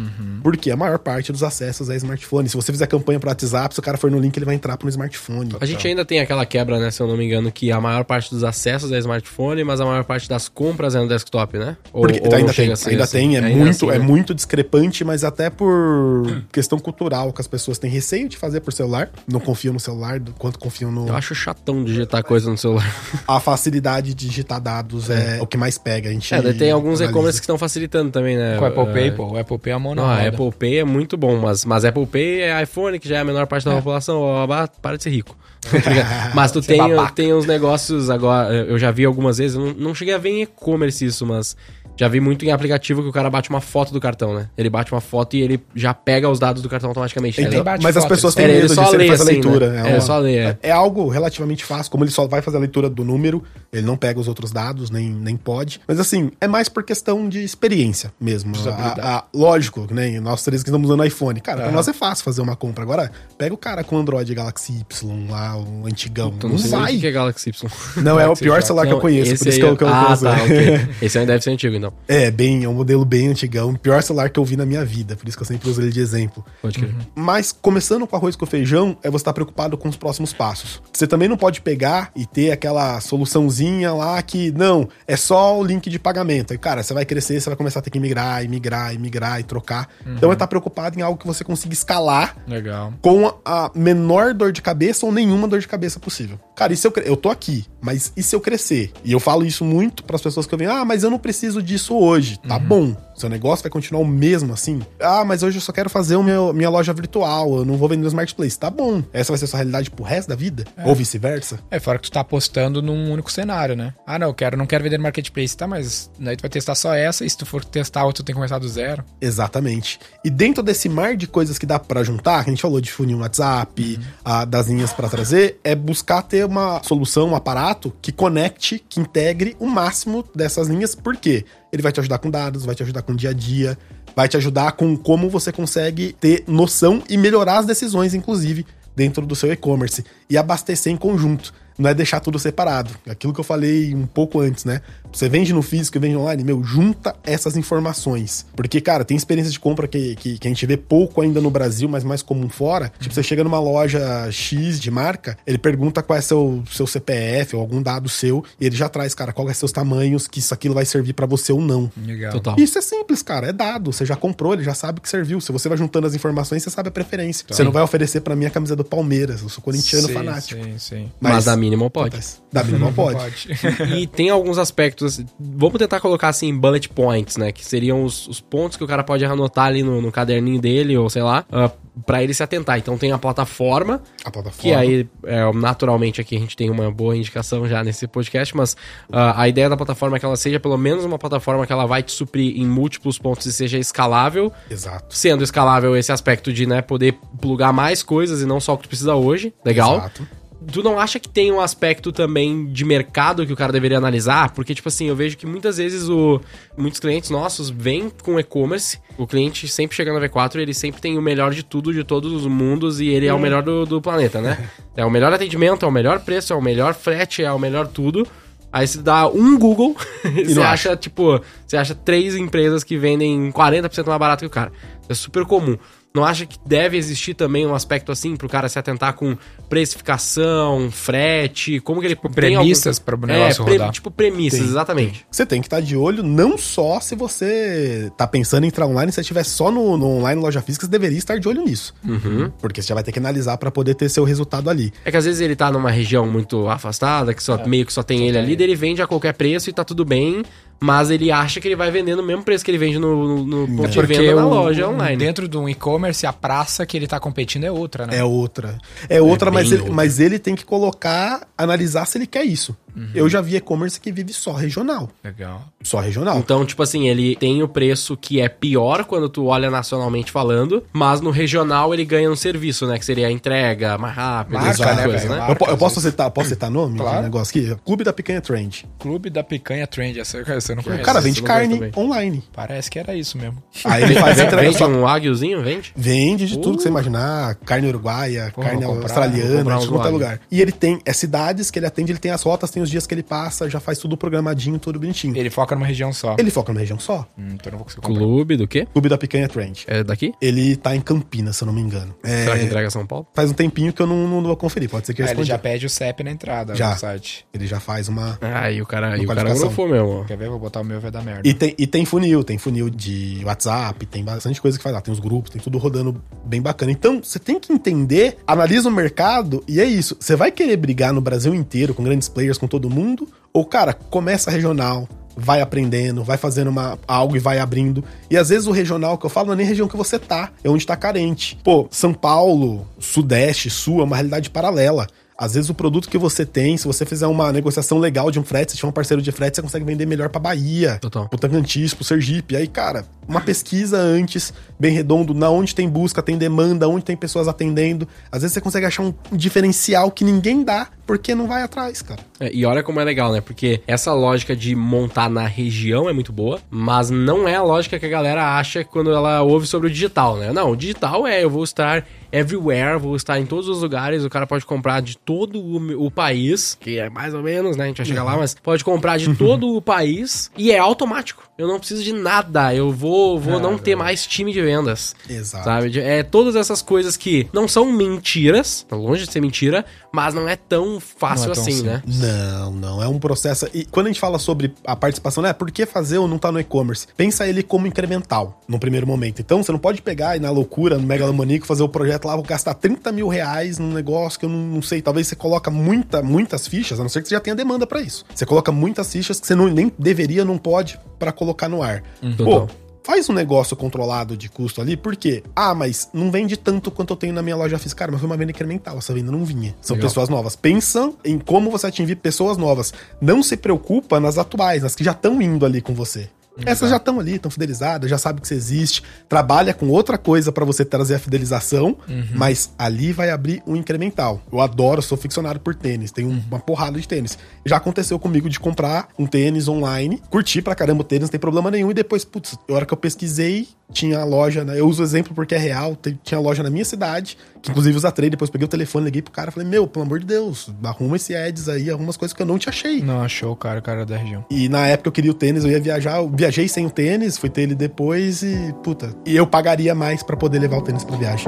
Porque a maior parte dos acessos é smartphone. Se você fizer campanha pro WhatsApp, se o cara for no link, ele vai entrar pro smartphone. A gente ainda tem aquela quebra, né, se eu não me engano, que a maior parte dos acessos é smartphone, mas a maior parte das compras é no desktop, né? Ou, Porque ou ainda tem, ainda assim? tem, é Ainda muito, assim, é né? muito discrepante, mas até por *clears throat* questão cultural que as pessoas têm receio de fazer por celular, não confiam no celular quanto confiam no Eu acho chatão digitar coisa no celular. a facilidade de digitar dados é, o que mais pega, a gente É, tem alguns e-commerce que estão facilitando também, né? Com o Apple É, Pay, pô. O Apple Pay é a mão na Não, a roda. Apple Pay é muito bom, mas, mas Apple Pay é iPhone, que já é a menor parte da É. população. ó, para de ser rico. *laughs* mas tu *laughs* tem, tem uns negócios agora. Eu já vi algumas vezes, eu não, não cheguei a ver em e-commerce isso, mas já vi muito em aplicativo que o cara bate uma foto do cartão, né? Ele bate uma foto e ele já pega os dados do cartão automaticamente. Então, né? bate mas as foto, pessoas ele têm só- medo ele só disso, ele lê faz a assim, leitura. né? É, É, uma- só lê, é. é algo relativamente fácil, como ele só vai fazer a leitura do número, ele não pega os outros dados, nem, nem pode. Mas assim, é mais por questão de experiência mesmo. A, a- lógico, né? Nós três que estamos usando iPhone. Cara, pra Aham. nós é fácil fazer uma compra. Agora, pega o cara com Android Galaxy Y lá, o antigão. Puta, não sei nem o que é Galaxy Y. Não, é o *laughs* Galaxy pior celular que eu Não, conheço, esse por isso aí que eu, que eu Ah, uso. tá, ok. *laughs* Esse aí deve ser antigo, É, bem, é um modelo bem antigão, o pior celular que eu vi na minha vida, por isso que eu sempre uso ele de exemplo. Pode crer. Mas começando com arroz com feijão, é você estar preocupado com os próximos passos. Você também não pode pegar e ter aquela soluçãozinha lá que, não, é só o link de pagamento. Aí, cara, você vai crescer, você vai começar a ter que migrar, e migrar, e migrar, e trocar. Então é estar preocupado em algo que você consiga escalar Legal. com a- menor dor de cabeça ou nenhuma dor de cabeça possível. Cara, e se eu, eu tô aqui, mas e se eu crescer? E eu falo isso muito para as pessoas que eu venho, ah, mas eu não preciso disso hoje. Tá bom. Seu negócio vai continuar o mesmo assim? Ah, mas hoje eu só quero fazer o meu, minha loja virtual, eu não vou vender no marketplace. Tá bom. Essa vai ser a sua realidade pro resto da vida? Ou vice-versa? É, fora que tu tá apostando num único cenário, né? Ah, não, eu quero, não quero vender no marketplace. Tá, mas daí tu vai testar só essa, e se tu for testar outra, tu tem que começar do zero. Exatamente. E dentro desse mar de coisas que dá pra juntar, que a gente falou de funil WhatsApp, a, das linhas pra trazer, é buscar ter uma solução, um aparato que conecte, que integre o máximo dessas linhas. Por quê? Ele vai te ajudar com dados, vai te ajudar com o dia a dia, vai te ajudar com como você consegue ter noção e melhorar as decisões, inclusive, dentro do seu e-commerce. E abastecer em conjunto. Não é deixar tudo separado. Aquilo que eu falei um pouco antes, né? Você vende no físico e vende online, meu, junta essas informações. Porque, cara, tem experiências de compra que, que, que a gente vê pouco ainda no Brasil, mas mais comum fora. Tipo, você chega numa loja X de marca, ele pergunta qual é seu, seu CPF ou algum dado seu, e ele já traz, cara, qual é seus tamanhos, que isso aquilo vai servir pra você ou não. Legal. Total. Isso é simples, cara. É dado. Você já comprou, ele já sabe que serviu. Se você vai juntando as informações, você sabe a preferência. Você não vai oferecer pra mim a camisa do Palmeiras. Eu sou corintiano sim, fanático. Sim, sim. Mas, da mínima pode. Da mínima pode. e tem alguns aspectos. Vamos tentar colocar assim em bullet points, né? Que seriam os, os pontos que o cara pode anotar ali no, no caderninho dele, ou sei lá, uh, para ele se atentar. Então tem a plataforma, A plataforma. que aí, é, naturalmente, aqui a gente tem uma boa indicação já nesse podcast, mas uh, a ideia da plataforma é que ela seja pelo menos uma plataforma que ela vai te suprir em múltiplos pontos e seja escalável. Exato. Sendo escalável esse aspecto de, né, poder plugar mais coisas e não só o que tu precisa hoje. Legal. Exato. Tu não acha que tem um aspecto também de mercado que o cara deveria analisar? Porque, tipo assim, eu vejo que muitas vezes o, muitos clientes nossos vêm com e-commerce. O cliente sempre chega na V4 ele sempre tem o melhor de tudo, de todos os mundos, e ele é o melhor do, do planeta, né? *laughs* É o melhor atendimento, é o melhor preço, é o melhor frete, é o melhor tudo. Aí você dá um Google *laughs* e você não acha, tipo, você acha três empresas que vendem 40% mais barato que o cara. É super comum. Não acha que deve existir também um aspecto assim pro cara se atentar com precificação, frete, como que ele tem premissas pra o negócio rodar. Tipo premissas, Tem, exatamente. Você tem que estar de olho não só se você tá pensando em entrar online, se você estiver só no, no online loja física, você deveria estar de olho nisso. Uhum. Porque você já vai ter que analisar pra poder ter seu resultado ali. É que às vezes ele tá numa região muito afastada, que só meio que só tem ele ali, daí ele vende a qualquer preço e tá tudo bem, mas ele acha que ele vai vender no mesmo preço que ele vende no, no, no ponto de Porque venda na o- loja online. dentro do e-commerce, a praça que ele tá competindo é outra, né? É outra. É outra, bem mas, ele, outra. mas ele tem que colocar, analisar se ele quer isso. Uhum. Eu já vi e-commerce que vive só regional. Legal. Só regional. Então, tipo assim, ele tem o preço que é pior quando tu olha nacionalmente falando, mas no regional ele ganha um serviço, né? Que seria a entrega mais rápida, Marca, tipo de né, coisa, né? Marca. eu, eu posso citar, posso citar nome Claro. de negócio aqui? Clube da Picanha Trend. Clube da Picanha Trend, essa essa eu não O conheço. cara vende carne online. Parece que era isso mesmo. Aí ele faz *laughs* entrega Vende só. um aguiozinho, vende? Vende de tudo Uh. que você imaginar, carne uruguaia, Porra, carne comprar, australiana, de wagyu. lugar. E ele tem é cidades que ele atende, ele tem as rotas, tem os dias que ele passa, já faz tudo programadinho, tudo bonitinho. Ele foca numa região só. Ele foca numa região só. Hum, então eu não vou conseguir comprar. Clube do quê? Clube da Picanha Trend. É daqui? Ele tá em Campinas, se eu não me engano. É, Será que entrega São Paulo? Faz um tempinho que eu não, não vou conferir, pode ser que eu Ah, ele já pede o CEP na entrada Já. no site. Ele já faz uma. Ah, e o cara, e o cara grofou mesmo. Quer ver? Vou botar o meu, vai dar merda. E tem, e tem funil, tem funil de WhatsApp, tem bastante coisa que faz lá, tem os grupos, tem tudo rodando bem bacana. Então, você tem que entender, analisa o mercado e é isso. Você vai querer brigar no Brasil inteiro com grandes players, com todo mundo? Ou, cara, começa regional, vai aprendendo, vai fazendo uma, algo e vai abrindo. E às vezes o regional que eu falo não é nem região que você tá, é onde tá carente. Pô, São Paulo, Sudeste, Sul é uma realidade paralela. Às vezes o produto que você tem, se você fizer uma negociação legal de um frete, se tiver um parceiro de frete, você consegue vender melhor pra Bahia, Total. pro Tocantins, pro Sergipe. Aí, cara, uma pesquisa antes, bem redondo, na onde tem busca, tem demanda, onde tem pessoas atendendo. Às vezes você consegue achar um diferencial que ninguém dá, porque não vai atrás, cara. É, e olha como é legal, né? Porque essa lógica de montar na região é muito boa, mas não é a lógica que a galera acha quando ela ouve sobre o digital, né? Não, o digital é eu vou estar everywhere, vou estar em todos os lugares, o cara pode comprar de todo o, o país, que é mais ou menos, né? A gente vai chegar lá, mas pode comprar de todo o país e é automático. Eu não preciso de nada, eu vou, vou não ter mais time de vendas. Exato. Sabe? É todas essas coisas que não são mentiras, tá longe de ser mentira, mas não é tão fácil Não é tão assim, né? Não, não, é um processo. E quando a gente fala sobre a participação, né? Por que fazer ou não tá no e-commerce? Pensa ele como incremental, no primeiro momento. Então, você não pode pegar e na loucura, no megalomaníaco, fazer o projeto lá, vou gastar 30 mil reais num negócio que eu não, não sei. Talvez você coloca muita, muitas fichas, a não ser que você já tenha demanda pra isso. Você coloca muitas fichas que você não, nem deveria, não pode, pra colocar no ar. Total. Pô, Faz um negócio controlado de custo ali, por quê? Ah, mas não vende tanto quanto eu tenho na minha loja física. Cara, mas foi uma venda incremental, essa venda não vinha. São Legal. pessoas novas. Pensam em como você atingir pessoas novas. Não se preocupa nas atuais, nas que já estão indo ali com você. Essas já estão ali, estão fidelizadas, já sabe que você existe, trabalha com outra coisa pra você trazer a fidelização, mas ali vai abrir um incremental. Eu adoro, sou ficcionado por tênis, tenho uma porrada de tênis. Já aconteceu comigo de comprar um tênis online, curti pra caramba o tênis, não tem problema nenhum, e depois, putz, a hora que eu pesquisei, tinha a loja, né? Eu uso o exemplo porque é real, tinha loja na minha cidade, que inclusive usa trade, depois peguei o telefone, liguei pro cara, falei, meu, pelo amor de Deus, arruma esse ads aí, arruma as coisas que eu não te achei. Não achou o cara, o cara da região. E na época eu queria o tênis, eu ia viajar, eu viajei sem o tênis, fui ter ele depois e, puta, e eu pagaria mais pra poder levar o tênis pra viagem.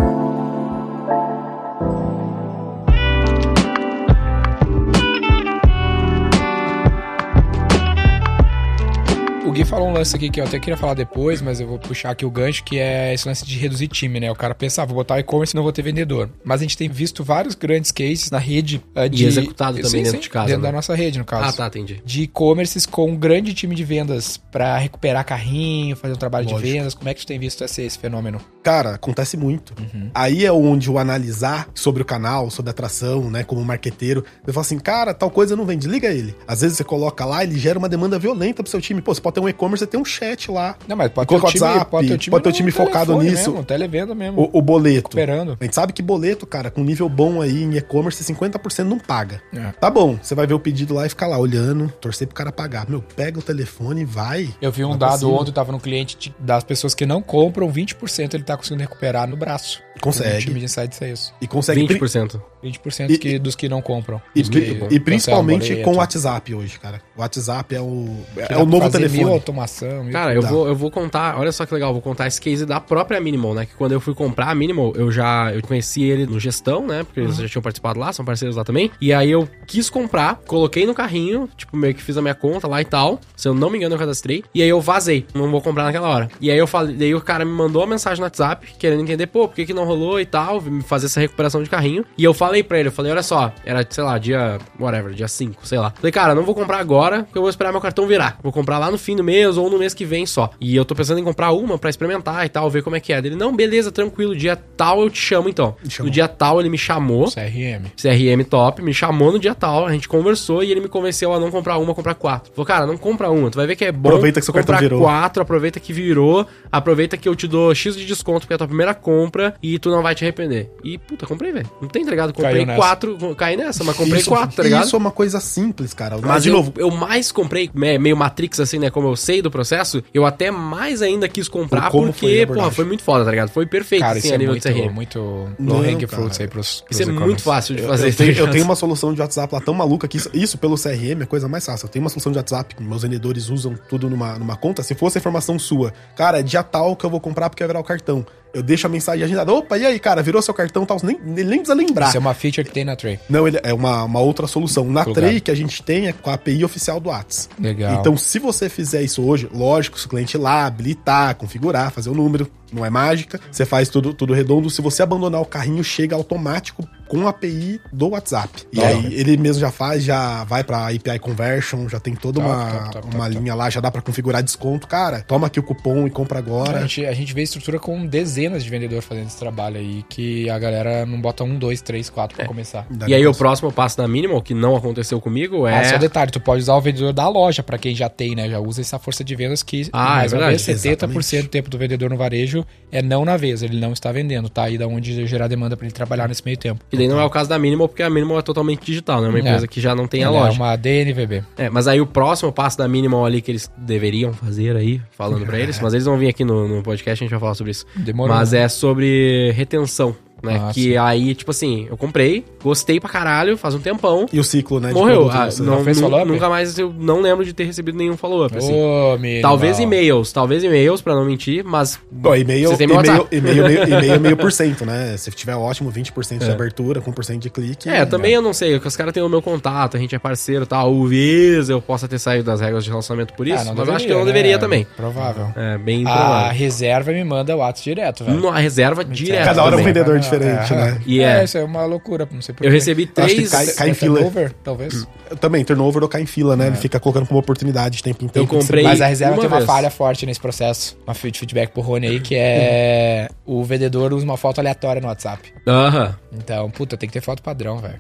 Gui falou um lance aqui que eu até queria falar depois, mas eu vou puxar aqui o gancho, que é esse lance de reduzir time, né? O cara pensa, ah, vou botar e-commerce e não vou ter vendedor. Mas a gente tem visto vários grandes cases na rede eh, de... executado também dentro de casa, Dentro né? da nossa rede, no caso. Ah, tá, entendi. de e-commerces com um grande time de vendas pra recuperar carrinho, fazer um trabalho Lógico. de vendas. Como é que tu tem visto esse, esse fenômeno? Cara, acontece muito. Aí é onde o analisar sobre o canal, sobre a atração, né, como marqueteiro, você fala assim, cara, tal coisa não vende, liga ele. Às vezes você coloca lá, ele gera uma demanda violenta pro seu time. Pô, você pode ter um e-commerce, você tem um chat lá. Não, mas pode ter o time, WhatsApp, pode ter o time, pode ter o time focado telefone nisso. Mesmo, televenda mesmo. O, o boleto. Recuperando. A gente sabe que boleto, cara, com nível bom aí em e-commerce, 50% não paga. É. Tá bom, você vai ver o pedido lá e ficar lá olhando, torcer pro cara pagar. Meu, pega o telefone e vai. Eu vi um pra dado ontem, eu tava no cliente de- das pessoas que não compram, 20% ele tá conseguindo recuperar no braço. Consegue. O time de insights é isso. E consegue. 20%. 20% E- que, dos que não compram. E, que e principalmente com o WhatsApp hoje, cara. O WhatsApp é o, é dá o novo fazer Mil telefone. Automação. Cara, eu Dá. vou, eu vou contar, olha só que legal, vou contar esse case da própria Minimal, né? Que quando eu fui comprar a Minimal, eu já eu conheci ele no gestão, né? Porque eles já tinham participado lá, são parceiros lá também. E aí eu quis comprar, coloquei no carrinho, tipo, meio que fiz a minha conta lá e tal. Se eu não me engano, eu cadastrei. E aí eu vazei, não vou comprar naquela hora. E aí eu falei, daí o cara me mandou uma mensagem no WhatsApp, querendo entender, pô, por que, que não rolou e tal, me fazer essa recuperação de carrinho. E eu falei pra ele, eu falei, olha só, era, sei lá, dia, whatever, dia 5, sei lá. Falei, cara, não vou comprar agora, porque eu vou esperar meu cartão virar. Vou comprar lá no fim do mês ou no mês que vem só. E eu tô pensando em comprar uma pra experimentar e tal, ver como é que é. Ele, não, beleza, tranquilo, dia tal eu te chamo então. Chamou. No dia tal ele me chamou. CRM. CRM top, me chamou no dia tal, a gente conversou e ele me convenceu a não comprar uma, comprar quatro. Falou, cara, não compra uma, tu vai ver que é bom. Aproveita que seu cartão virou. quatro, aproveita que virou, aproveita que eu te dou X de desconto porque é a tua primeira compra e tu não vai te arrepender. E, puta, comprei, velho. Não tem entregado, comprei Caiu nessa. quatro, caí nessa, mas comprei Isso- quatro, tá ligado? Isso é uma coisa simples, cara. Mas de eu, novo, eu mais comprei, me- meio Matrix assim, né? Como eu sei do processo, eu até mais ainda quis comprar porque, porra, foi muito foda, tá ligado? Foi perfeito, Cara, assim, isso a é nível muito, de CRM. muito Não, low cara. fruits aí pros, pros Isso é muito fácil de Eu, fazer. eu tá tenho, eu tenho uma solução de WhatsApp lá tão maluca que isso, isso pelo CRM é a coisa mais fácil. Eu tenho uma solução de WhatsApp que meus vendedores usam tudo numa, numa conta. Se fosse a informação sua, cara, é dia tal que eu vou comprar porque vai virar o cartão. Eu deixo a mensagem agendada. Opa, e aí, cara, virou seu cartão tal. Nem, nem precisa lembrar. Isso é uma feature que tem na Tray. Não, ele é uma, uma outra solução. Na Plugado. Tray que a gente tem é com a API oficial do WhatsApp. Legal. Então, se você fizer isso hoje, lógico, se o cliente ir lá, habilitar, configurar, fazer o número, não é mágica, você faz tudo, tudo redondo. Se você abandonar o carrinho, chega automático com a API do WhatsApp. E aí ele mesmo já faz, já vai pra API Conversion, já tem toda Top, uma, top, top, uma linha lá, já dá pra configurar desconto. Cara, toma aqui o cupom e compra A agora. gente, a gente vê estrutura com dezenas de vendedores fazendo esse trabalho aí, que a galera não bota um, dois, três, quatro pra começar. Dá E aí o próximo passo da Minimal, que não aconteceu comigo, Ah, é... só detalhe, tu pode usar o vendedor da loja, pra quem já tem, né? Já usa essa força de vendas que, Ah, mais é uma vez, verdade. 70% do tempo do vendedor no varejo é não na vez, ele não está vendendo, tá? Aí da onde gerar demanda pra ele trabalhar nesse meio tempo. E daí não é o caso da Minimal, porque a Minimal é totalmente digital, né? É uma É. empresa que já não tem a Ele loja. É uma DNVB. É, mas aí o próximo passo da Minimal ali que eles deveriam fazer aí, falando pra *laughs* eles, mas eles vão vir aqui no, no podcast, a gente vai falar sobre isso. Demorou. Mas é sobre retenção, né? Ah, que sim. aí, tipo assim, eu comprei, gostei pra caralho, faz um tempão, E o ciclo, né? de morreu. Ah, não, follow-up? nunca mais eu não lembro de ter recebido nenhum follow-up, assim. Ô, menino. Talvez e-mails, talvez e-mails, pra não mentir, mas. Pô, e-mail, e-mail, e-mail, meio- *laughs* e-mail meio por cento, né? Se tiver ótimo, 20% de abertura, com por cento de clique. É, também eu não sei, que os caras têm o meu contato, a gente é parceiro e tal. Talvez eu possa ter saído das regras de relacionamento por isso, Ah, não mas eu acho que deveria, eu não né? deveria também. Provável. É bem A provável. reserva me manda o WhatsApp direto, velho. A reserva direto. Cada hora é um também. vendedor diferente, né? *laughs* E é, é. isso é uma loucura, não sei por Eu recebi acho que três. cai- cai em É fila. turnover, talvez. Eu também, turnover ou cai em fila, né? Ele fica colocando como oportunidade de tempo em tempo. Eu comprei- Mas a reserva uma tem uma vez. falha forte nesse processo. Uma de feedback pro Rony aí, que é *laughs* o vendedor usa uma foto aleatória no WhatsApp. Aham. Então, puta, tem que ter foto padrão, velho.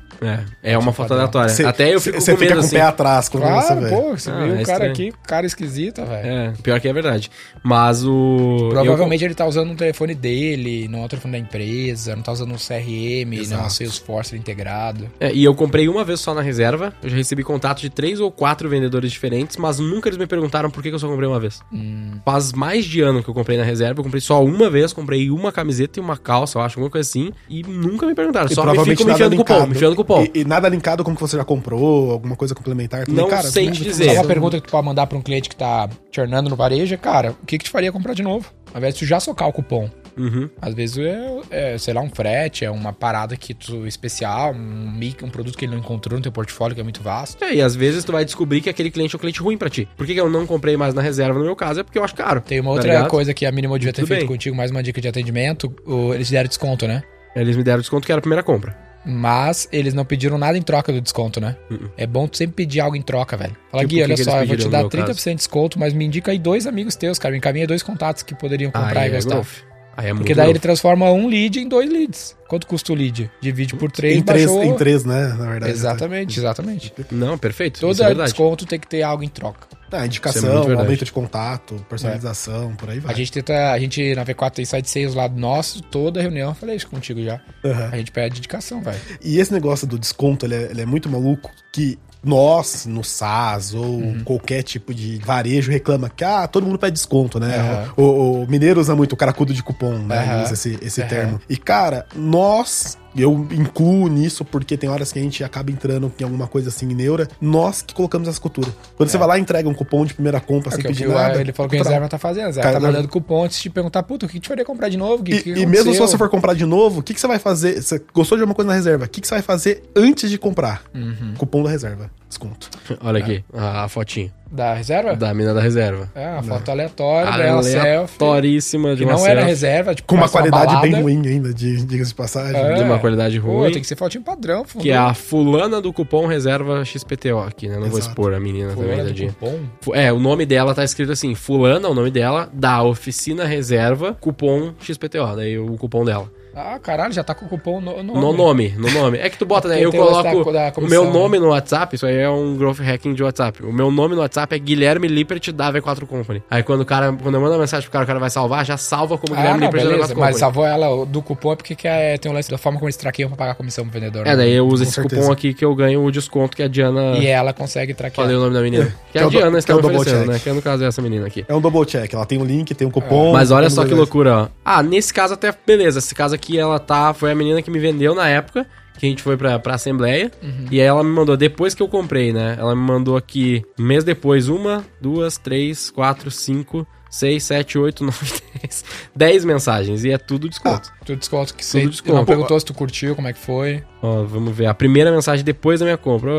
É, é uma foto padrão. aleatória. Você- Até eu você- fico Você com fica medo com o assim. pé atrás quando você Claro, vê. pô, você Ah, viu é o cara aqui, cara esquisita, velho. É, pior que é verdade. Mas o. Provavelmente ele tá usando um telefone dele, não é o telefone da empresa, não tá usando um CRM, não é Exato. um Salesforce integrado. é, e eu comprei uma vez só na reserva. Eu já recebi contato de três ou quatro vendedores diferentes, mas nunca eles me perguntaram por que, eu só comprei uma vez. Hum. Faz mais de ano que eu comprei na reserva. Eu comprei só uma vez, comprei uma camiseta e uma calça, eu acho, alguma coisa assim. E nunca me perguntaram. E Só me ficam me nada enfiando cupom, me enfiando cupom. E, e nada linkado como que você já comprou, alguma coisa complementar. também, Não sei te dúvida. dizer. Só uma pergunta que tu pode mandar pra um cliente que tá churnando no varejo é, cara, o que que te faria comprar de novo? Ao invés de tu já socar o cupom. Uhum. Às vezes é, é, sei lá, um frete, é uma parada que tu especial, um, mic- um produto que ele não encontrou no teu portfólio que é muito vasto. É, e às vezes tu vai descobrir que aquele cliente é um cliente ruim pra ti. Por que, que eu não comprei mais na reserva no meu caso? É porque eu acho caro. Tem uma tá outra ligado? coisa que a Minimal devia ter Tudo feito bem. contigo, mais uma dica de atendimento, eles deram desconto, né? Eles me deram desconto que era a primeira compra. Mas eles não pediram nada em troca do desconto, né? Uh-uh. É bom tu sempre pedir algo em troca, velho. Fala, Tipo, Gui, olha só, eu vou te dar no meu 30% de desconto, mas me indica aí dois amigos teus, cara. Me encaminha dois contatos que poderiam comprar Aí e é gastar. growth. Aí é muito Porque daí ele growth. transforma um lead em dois leads. Quanto custa o lead? Divide por três, Em três, baixou... em três, né? Na verdade. Exatamente, exatamente. Não, perfeito. Todo é desconto tem que ter algo em troca. Ah, Isso é indicação, verdade. aumento de contato, personalização, por aí vai. A gente tenta, a gente na V4 tem site sales lá nosso, toda reunião, eu falei isso contigo já. Aham. A gente pede indicação, velho. E esse negócio do desconto, ele é, ele é muito maluco, que nós, no SaaS ou Uhum. qualquer tipo de varejo, reclama que, ah, todo mundo pede desconto, né? Aham. O, o mineiro usa muito o caracudo de cupom, né? Ele usa esse, esse termo. E, cara, nós... Eu incluo nisso porque tem horas que a gente acaba entrando em alguma coisa assim em neura. Nós que colocamos essa cultura. Quando você vai lá e entrega um cupom de primeira compra É sem eu pedir nada. ele falou que a reserva tá fazendo. Reserva tá mandando cupom antes de te perguntar, puta, o que te faria comprar de novo, que E, que e mesmo se você for comprar de novo, o que, que você vai fazer? Você gostou de alguma coisa na reserva? O que, que você vai fazer antes de comprar? Uhum. Cupom da reserva. Desconto. Olha aqui, a, a fotinha Da reserva? da mina da reserva. É, uma foto aleatória dela, selfie. Aleatoríssima de Que uma não era selfie, reserva, tipo, Com uma qualidade bem balada. ruim ainda, de, diga-se de passagem. É. de uma qualidade Pô, ruim. tem que ser fotinho padrão, fundo. Que é a fulana do cupom reserva XPTO aqui, né? Não vou Exato. expor a menina também, Fulana do tadinha. cupom. É, o nome dela tá escrito assim, fulana, o nome dela, da oficina reserva, cupom XPTO, daí o cupom dela. Ah, caralho, já tá com o cupom no nome. No nome, no nome. É que tu bota, né? Eu coloco da- da o meu nome né? no WhatsApp, isso aí é um growth hacking de WhatsApp. O meu nome no WhatsApp é Guilherme Lippert da V4 Company. Aí quando o cara, quando eu mando uma mensagem pro cara, o cara vai salvar, já salva como Ah, Guilherme não, Lippert da beleza. V4 Mas Company. salvou ela do cupom é porque que é, tem o lance da forma como eles traqueiam pra pagar a comissão pro vendedor. É, né? daí eu uso Com esse certeza. cupom aqui que eu ganho o desconto que a Diana... E ela consegue traquear. Falei o nome da menina. *laughs* Que Que é a Diana está é oferecendo, check. né? Que é no caso é essa menina aqui. É um double check. Ela tem um link, tem um cupom. Mas olha só um que loucura, ó. Ah, nesse caso até beleza. Esse caso aqui ela tá. Foi a menina que me vendeu na época. Que a gente foi pra, pra Assembleia. Uhum. E aí ela me mandou, depois que eu comprei, né? Ela me mandou aqui, um mês depois, uma, duas, três, quatro, cinco, seis, sete, oito, *laughs* nove, dez. Dez mensagens. E é tudo desconto. Tudo desconto que você desconto. não perguntou se tu curtiu, como é que foi. Ó, vamos ver. A primeira mensagem depois da minha compra.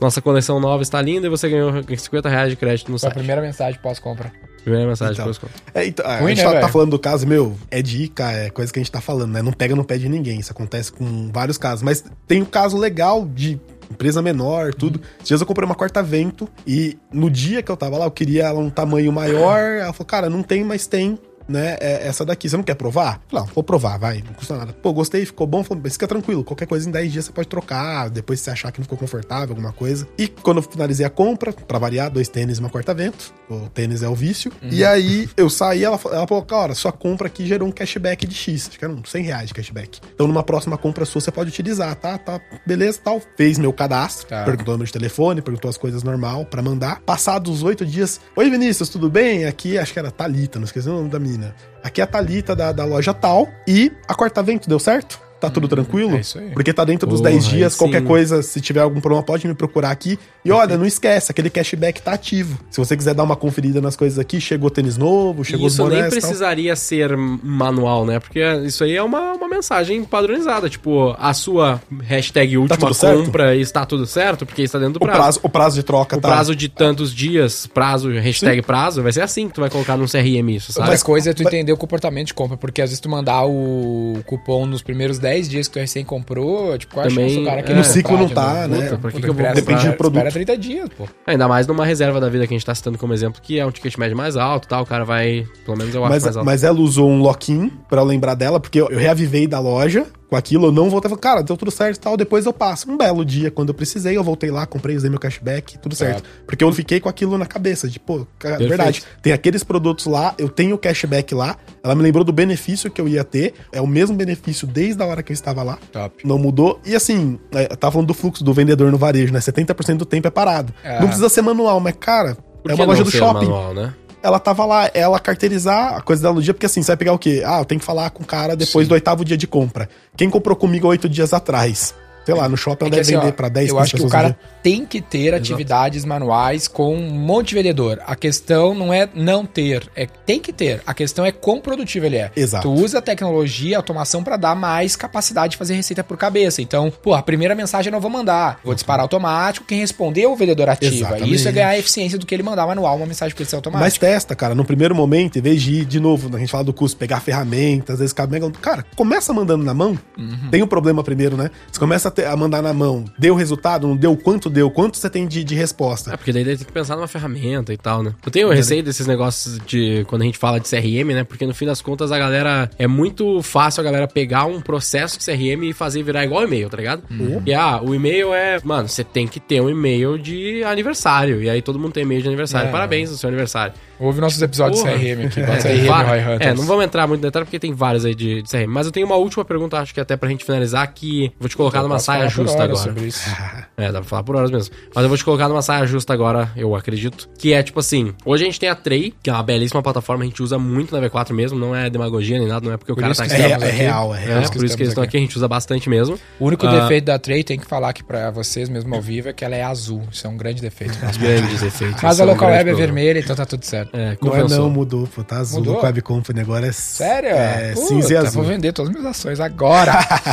Nossa coleção nova está linda e você ganhou 50 reais de crédito no Foi a site. primeira mensagem pós-compra. Primeira mensagem, Então. depois conta. É, então, a Ruim, gente né, tá, tá falando do caso, meu, é dica, é coisa que a gente tá falando, né? Não pega no pé de ninguém. Isso acontece com vários casos. Mas tem um caso legal de empresa menor, tudo. Esses dias eu comprei uma corta-vento e no dia que eu tava lá, eu queria ela um tamanho maior. Ela falou, cara, não tem, mas tem. Né, é essa daqui, você não quer provar? Não, vou provar, vai, não custa nada. Pô, gostei, ficou bom, mas fica tranquilo, qualquer coisa em 10 dias você pode trocar, depois se você achar que não ficou confortável, alguma coisa. E quando eu finalizei a compra, pra variar, dois tênis e uma corta-vento, o tênis é o vício. E aí eu saí, ela, ela falou, cara, sua compra aqui gerou um cashback de X, acho que eram 100 reais de cashback. Então numa próxima compra sua você pode utilizar, tá? Tá, beleza, tal. Fez meu cadastro, Tá. perguntou o número de telefone, perguntou as coisas normal pra mandar. Passados oito dias, oi Vinícius, tudo bem? Aqui acho que era Thalita, não esqueci o nome da menina. Aqui é a Thalita da, da loja tal e a corta-vento deu certo? Tá tudo tranquilo? é isso aí. Porque tá dentro dos Porra, 10 dias, qualquer sim. coisa, se tiver algum problema, pode me procurar aqui. E olha, não esquece, aquele cashback tá ativo. Se você quiser dar uma conferida nas coisas aqui, chegou tênis novo, chegou isso nem bonés tal. precisaria ser manual, né? Porque isso aí é uma, uma mensagem padronizada. Tipo, a sua hashtag última tudo certo? compra está tudo certo, porque está dentro do O prazo. prazo, o prazo de troca O tá... prazo de tantos dias, prazo, hashtag prazo, vai ser assim que tu vai colocar num CRM isso, sabe? Outra coisa é tu entender o comportamento de compra, porque às vezes tu mandar o cupom nos primeiros 10 dias que tu recém comprou, tipo, qual a Também, chance do cara que é. não No ciclo não tá, novo? né? Puta, por que que eu vou Depende do produto. Espera 30 dias, pô. Ainda mais numa reserva da vida que a gente tá citando como exemplo, que é um ticket médio mais alto, tá? O cara vai, pelo menos eu acho Mas, mais alto. mas ela usou um lock-in pra eu lembrar dela, porque eu, eu reavivei da loja com aquilo, eu não voltei falei, cara, deu tudo certo e tal, depois eu passo. Um belo dia, quando eu precisei, eu voltei lá, comprei, usei meu cashback, tudo certo. Porque eu fiquei com aquilo na cabeça, de, pô, cara, verdade, tem aqueles produtos lá, eu tenho o cashback lá, ela me lembrou do benefício que eu ia ter, é o mesmo benefício desde a hora que eu estava lá. Top. Não mudou. E assim, é, eu tava falando do fluxo do vendedor no varejo, né? 70% do tempo é parado. É. Não precisa ser manual, mas, cara, é uma loja do shopping manual, né? Ela tava lá, ela carteirizar a coisa dela no dia, porque assim, você vai pegar o quê? Ah, eu tenho que falar com o cara depois Sim. do oitavo dia de compra. Quem comprou comigo oito dias atrás? Sei lá, no shopping É ela deve assim, vender pra 10, Eu 15 acho que o cara tem que ter atividades manuais com um monte de vendedor. A questão não é não ter, é tem que ter. A questão é quão produtivo ele é. Exato. Tu usa a tecnologia, a automação pra dar mais capacidade de fazer receita por cabeça. Então, pô, a primeira mensagem eu não vou mandar. Vou disparar automático. Quem responder é o vendedor ativa. Exatamente. Isso é ganhar a eficiência do que ele mandar manual, uma mensagem ele ser Mas automática. testa, cara, no primeiro momento, em vez de ir de novo, a gente fala do custo, pegar ferramentas, às vezes cabe. Cara, começa mandando na mão. Uhum. Tem o problema primeiro, né? Você começa a, a mandar na mão. Deu resultado? Não deu? Quanto deu? Quanto você tem de, de É, resposta? porque daí tem que pensar numa ferramenta e tal, né? Eu tenho receio desses negócios de quando a gente fala de CRM, né? Porque no fim das contas a galera. É muito fácil a galera pegar um processo de CRM e fazer virar igual e-mail, tá ligado? E ah, o e-mail é. Mano, você tem que ter um e-mail de aniversário. E aí todo mundo tem e-mail de aniversário. É. Parabéns no seu aniversário. Ouve nossos episódios Porra. de CRM aqui. É, CRM Roy Hunters. é, não vamos entrar muito em detalhe porque tem vários aí de, de CRM. Mas eu tenho uma última pergunta, acho que até pra gente finalizar, que vou te colocar Eu numa posso saia por justa agora. sobre isso. *laughs* É, dá pra falar por horas mesmo. Mas eu vou te colocar numa saia justa agora, eu acredito. Que é tipo assim: hoje a gente tem a Tray, que é uma belíssima plataforma, a gente usa muito na V4 mesmo, não é demagogia nem nada, não é porque o Por cara tá aqui. É, é aqui. real, é É, real. isso que por isso que eles estão aqui. a gente usa bastante mesmo. O único Ah. defeito da Trey, tem que falar aqui pra vocês mesmo ao vivo, é que ela é azul. Isso é um grande defeito. *laughs* Grandes efeitos. mas a é local web é vermelha, então tá tudo certo. É, Não é não, mudou, pô, tá azul. Mudou? O Web Company agora é. Sério? É, Puta, cinza e azul. Vou vender todas as minhas ações agora.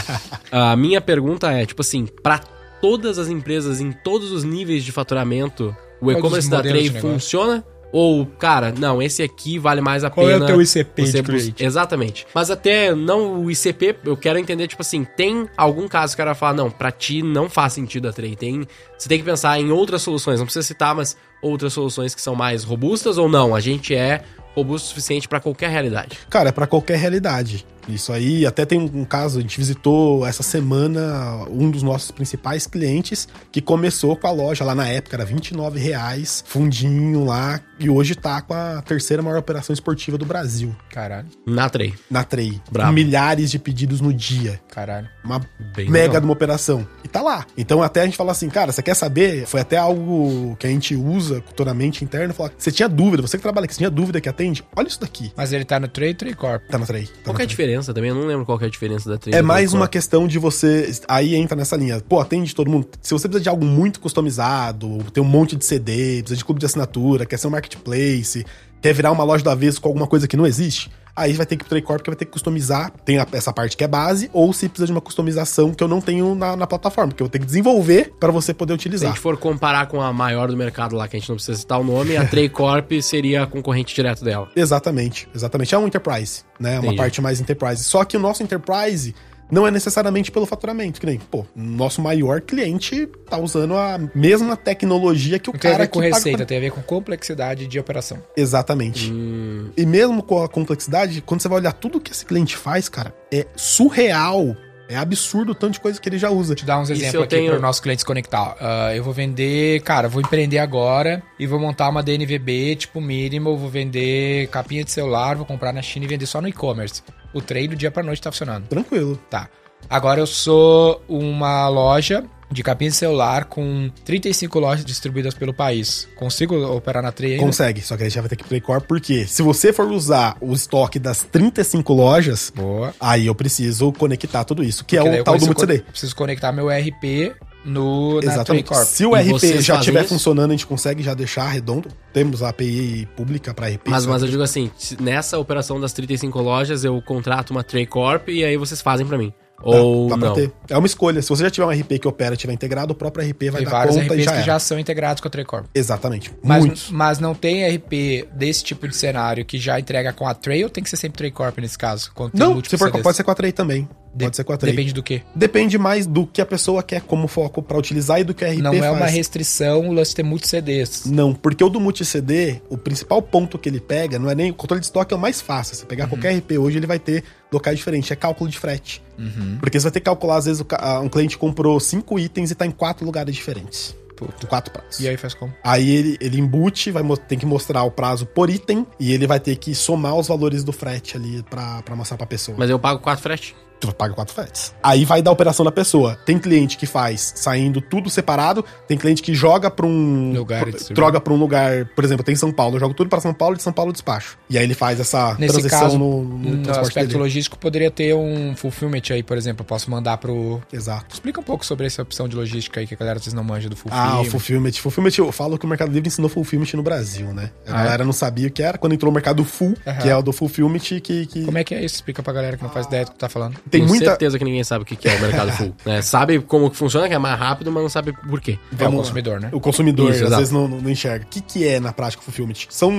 *laughs* A minha pergunta é, tipo assim, pra todas as empresas em todos os níveis de faturamento, o e-commerce da negócio. funciona? Ou, cara, não, esse aqui vale mais a Qual é o pena. teu ICP de você bus-? Exatamente. Mas até não o ICP, eu quero entender, tipo assim, tem algum caso que o cara fala, não, pra ti não faz sentido a Tray. Tem, você tem que pensar em outras soluções, não precisa citar, mas outras soluções que são mais robustas ou não. A gente é robusto o suficiente pra qualquer realidade. Cara, é pra qualquer realidade. Isso aí, até tem um, caso, a gente visitou essa semana um dos nossos principais clientes que começou com a loja lá na época, era 29 reais, fundinho lá, e hoje tá com a terceira maior operação esportiva do Brasil, Caralho, Na Tray. na Trey. Brabo. Com milhares de pedidos no dia. caralho. Uma Bem mega legal. de uma operação. E tá lá. Então até a gente fala assim, cara, você quer saber? Foi até algo que a gente usa culturalmente interno. Falar, você tinha dúvida, você que trabalha aqui, você tinha dúvida que atende? Olha isso daqui. Mas ele tá no Trey Trey Corp. Tá na Trey. Tá Qual na que é a Trey. Diferença também? Eu não lembro qual é a diferença da Tray. É mais uma questão de você. Aí entra nessa linha. Pô, atende todo mundo. Se você precisa de algo muito customizado, tem um monte de CD, precisa de clube de assinatura, quer ser um marketplace, quer virar uma loja do avesso com alguma coisa que não existe, aí vai ter que ir pro Trade Corp que vai ter que customizar. Tem a- essa parte que é base, ou se precisa de uma customização que eu não tenho na, na plataforma, que eu vou ter que desenvolver para você poder Se a utilizar. gente for comparar com a maior do mercado lá, que a gente não precisa citar o nome, a Trey Corp *laughs* seria a concorrente direto dela. Exatamente, exatamente. É um enterprise, né? Uma Entendi. parte mais enterprise. Só que o nosso enterprise não é necessariamente pelo faturamento, que nem, pô, nosso maior cliente tá usando a mesma tecnologia que o Não tem a cara ver com paga receita, pra- tem a ver com complexidade de operação. Exatamente. Hum, E mesmo com a complexidade, quando você vai olhar tudo que esse cliente faz, cara, é surreal. É absurdo o tanto de coisa que ele já usa. Te dar uns exemplos aqui tenho- para o nosso cliente se conectar. Ah, eu vou vender, cara, vou empreender agora e vou montar uma DNVB tipo mínimo, vou vender capinha de celular, vou comprar na China e vender só no e-commerce. O trade do dia pra noite tá funcionando. Tranquilo. Tá. Agora eu sou uma loja de capinha de celular com 35 lojas distribuídas pelo país. Consigo operar na Trade ainda? Consegue, só que aí já vai ter que Playcore, porque se você for usar o estoque das 35 lojas, Boa. aí eu preciso conectar tudo isso, que é Porque daí o tal do con- Preciso conectar meu RP no, Exatamente. Corp. Se o E RP já estiver funcionando, a gente consegue já deixar redondo. Temos a API pública para RP. mas, mas eu digo assim, nessa operação das 35 lojas, eu contrato uma Trey Corp e aí vocês fazem pra mim. Dá- Ou dá pra não. ter. É uma escolha. Se você já tiver um RP que opera, tiver integrado, o próprio RP vai Tem dar vários conta e RPs já que já são integrados com a Trade Corp. Exatamente. Mas, Muitos. mas não tem RP desse tipo de cenário que já entrega com a Tray ou tem que ser sempre Tray Corp nesse caso? Não, se for, pode ser com a Tray também. De- pode ser com a Tray. Depende do quê? Depende mais do que a pessoa quer como foco pra utilizar e do que a RP não faz. é uma restrição o lance de ter muitos CDs. Não, porque o do multi-CD, o principal ponto que ele pega não é nem. O controle de estoque é o mais fácil. Você Uhum. pegar qualquer RP hoje, ele vai ter locais diferentes. É cálculo de frete. Uhum. Porque você vai ter que calcular, às vezes, um cliente comprou cinco itens e tá em quatro lugares diferentes. Puta. Quatro prazos. E aí faz como? Aí ele, ele embute, vai tem que mostrar o prazo por item e ele vai ter que somar os valores do frete ali pra, pra mostrar pra pessoa. Mas eu pago 4 frete? Tu paga quatro fretes. Aí vai da operação da pessoa. Tem cliente que faz saindo tudo separado, tem cliente que joga pra um. Lugar pro-. Troca pra um lugar, por exemplo, tem São Paulo, eu jogo tudo pra São Paulo e de São Paulo despacho. E aí ele faz essa Nesse transição caso, no, no no aspecto dele. logístico, poderia ter um fulfillment aí, por exemplo. Eu posso mandar pro. Exato. Explica um pouco sobre essa opção de logística aí que a galera vezes não manja do fulfillment. Ah, o fulfillment. Fulfillment, eu falo que o Mercado Livre ensinou fulfillment no Brasil, né? A Ah, é? galera não sabia o que era. Quando entrou o mercado full, que é o do fulfillment, que. que... Como é que é isso? Explica pra galera que não faz ideia do que tu tá falando. Tem Tenho muita. certeza que ninguém sabe o que é o mercado full. né? Sabe como que funciona, que é mais rápido, mas não sabe por quê. É o lá. consumidor, né? O consumidor, Isso, às exato. vezes, não, não- não enxerga. O que, que é, na prática, o fulfillment? São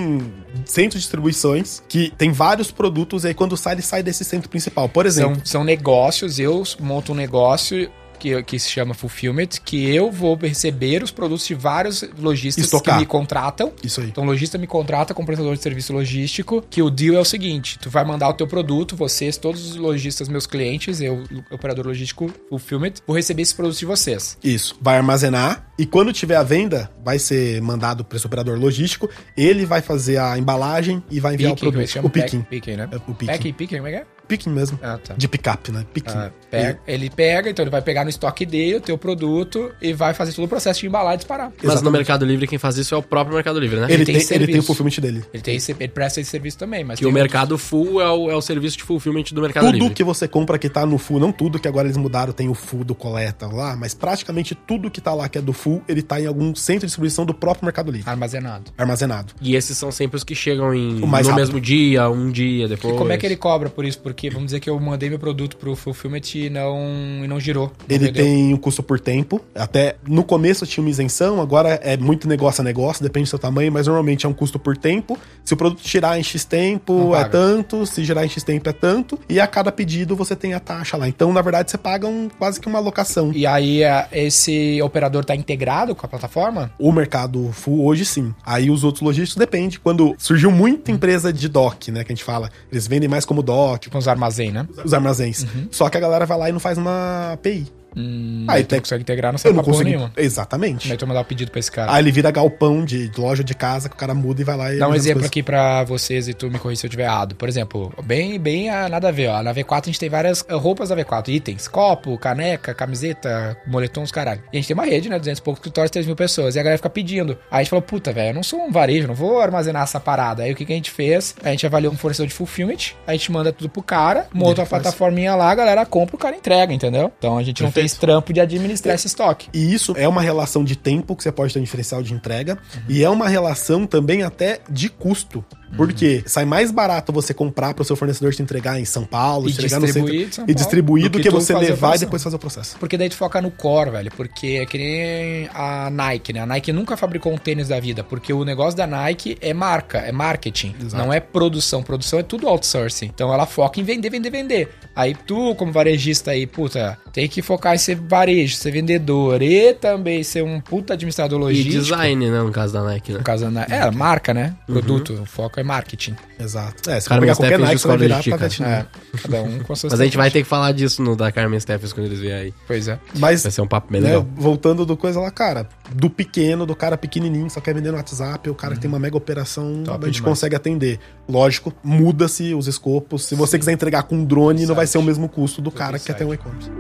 centros de distribuições que tem vários produtos e aí quando sai, ele sai desse centro principal. Por exemplo, São, são negócios, eu monto um negócio que, que se chama Fulfillment, que eu vou receber os produtos de vários lojistas Estocar. que me contratam. isso aí. Então, o lojista me contrata como prestador de serviço logístico, que o deal é o seguinte, tu vai mandar o teu produto, vocês, todos os lojistas, meus clientes, eu, operador logístico Fulfillment, vou receber esses produtos de vocês. Isso. Vai armazenar e quando tiver a venda, vai ser mandado para esse operador logístico. Ele vai fazer a embalagem e vai enviar Picking, o produto. chamam O picking. Picking, né? É o picking. Pack e picking, como é que é? Picking mesmo. Ah, tá. De picape, né? Picking. Ah, pega- ele pega, então ele vai pegar no estoque dele o teu produto e vai fazer todo o processo de embalar e disparar. Mas no Exatamente. Mercado Livre quem faz isso é o próprio Mercado Livre, né? Ele, ele tem, tem ele tem o fulfillment dele. Ele, tem esse, ele presta esse serviço também, mas Que o outros. Mercado Full é o, é o serviço de fulfillment do Mercado Tudo Livre. que você compra que tá no full, não tudo, que agora eles mudaram, tem o full do coleta lá, mas praticamente tudo que tá lá que é do full, ele tá em algum centro de distribuição do próprio Mercado Livre, armazenado. armazenado. E esses são sempre os que chegam em, O mais no rápido. mesmo dia, um dia depois. E como é que ele cobra por isso? Porque vamos dizer que eu mandei meu produto pro Fulfillment e não, e não girou. não Ele vendeu. tem um custo por tempo. Até no começo tinha uma isenção, agora é muito negócio a negócio, depende do seu tamanho, mas normalmente é um custo por tempo. Se o produto girar em X tempo, é tanto, se girar em X tempo é tanto, e a cada pedido você tem a taxa lá. Então, na verdade, você paga um, quase que uma locação. E aí esse operador tá integrado com a plataforma? O mercado full hoje sim. Aí os outros logísticos depende. Quando surgiu muita empresa de dock, né, que a gente fala, eles vendem mais como dock, Com os armazém, né? os armazéns. Só que a galera vai lá e não faz uma API. Hum, Aí aí tu tem- consegue integrar, não Eu sabe não consigo. nenhuma. Exatamente. Que tu mandar o pedido pra esse cara? Aí ele vira galpão de, de loja de casa que o cara muda e vai lá e. Dá um exemplo aqui pra vocês e tu me corrija se eu estiver errado. Por exemplo, bem, bem a nada a ver, ó. Na V4 a gente tem várias roupas da V4, itens, copo, caneca, camiseta, moletom, os caralho. E a gente tem uma rede, né? 200 e poucos escritórios, 3 mil pessoas. E a galera fica pedindo. Aí a gente falou, puta, velho, eu não sou um varejo, não vou armazenar essa parada. Aí o que, que a gente fez? A gente avaliou um fornecedor de fulfillment, a gente manda tudo pro cara, monta uma plataforminha lá, a galera compra, o cara entrega, entendeu? Então a gente não tem Esse trampo de administrar esse estoque. E isso é uma relação de tempo que você pode ter um diferencial de entrega. E é uma relação também até de custo. Porque sai mais barato você comprar pro seu fornecedor te entregar em São Paulo, E entregar no distribuir centro São e Paulo. distribuir do, que, que você levar e depois fazer o processo. Porque daí tu foca no core, velho. Porque é que nem a Nike, né? A Nike nunca fabricou um tênis da vida. Porque o negócio da Nike é marca, é marketing. Exato. Não é produção. Produção é tudo outsourcing. Então ela foca em vender, vender, vender. Aí tu, como varejista aí, puta, tem que focar em ser varejo, ser vendedor e também ser um puta administrador E logístico. design, né? No caso da Nike, né? No caso da Nike. É, marca, né? Produto. O foco é marketing. Exato. É, se Cara, for pegar mas qualquer Nike, você vai virar dica. pavete, É, né? cada um com a sua Mas a gente vai ter que falar disso no da Carmen Steffes quando eles vierem aí. Pois é. Mas, Vai ser um papo bem né, legal. voltando do coisa lá, cara, do pequeno, do cara pequenininho, só quer vender no WhatsApp, o cara que tem uma mega operação, Top a gente demais. consegue atender. Lógico, muda-se os escopos. Se você quiser entregar com um drone, não vai ser o mesmo custo do cara que quer ter um e-commerce.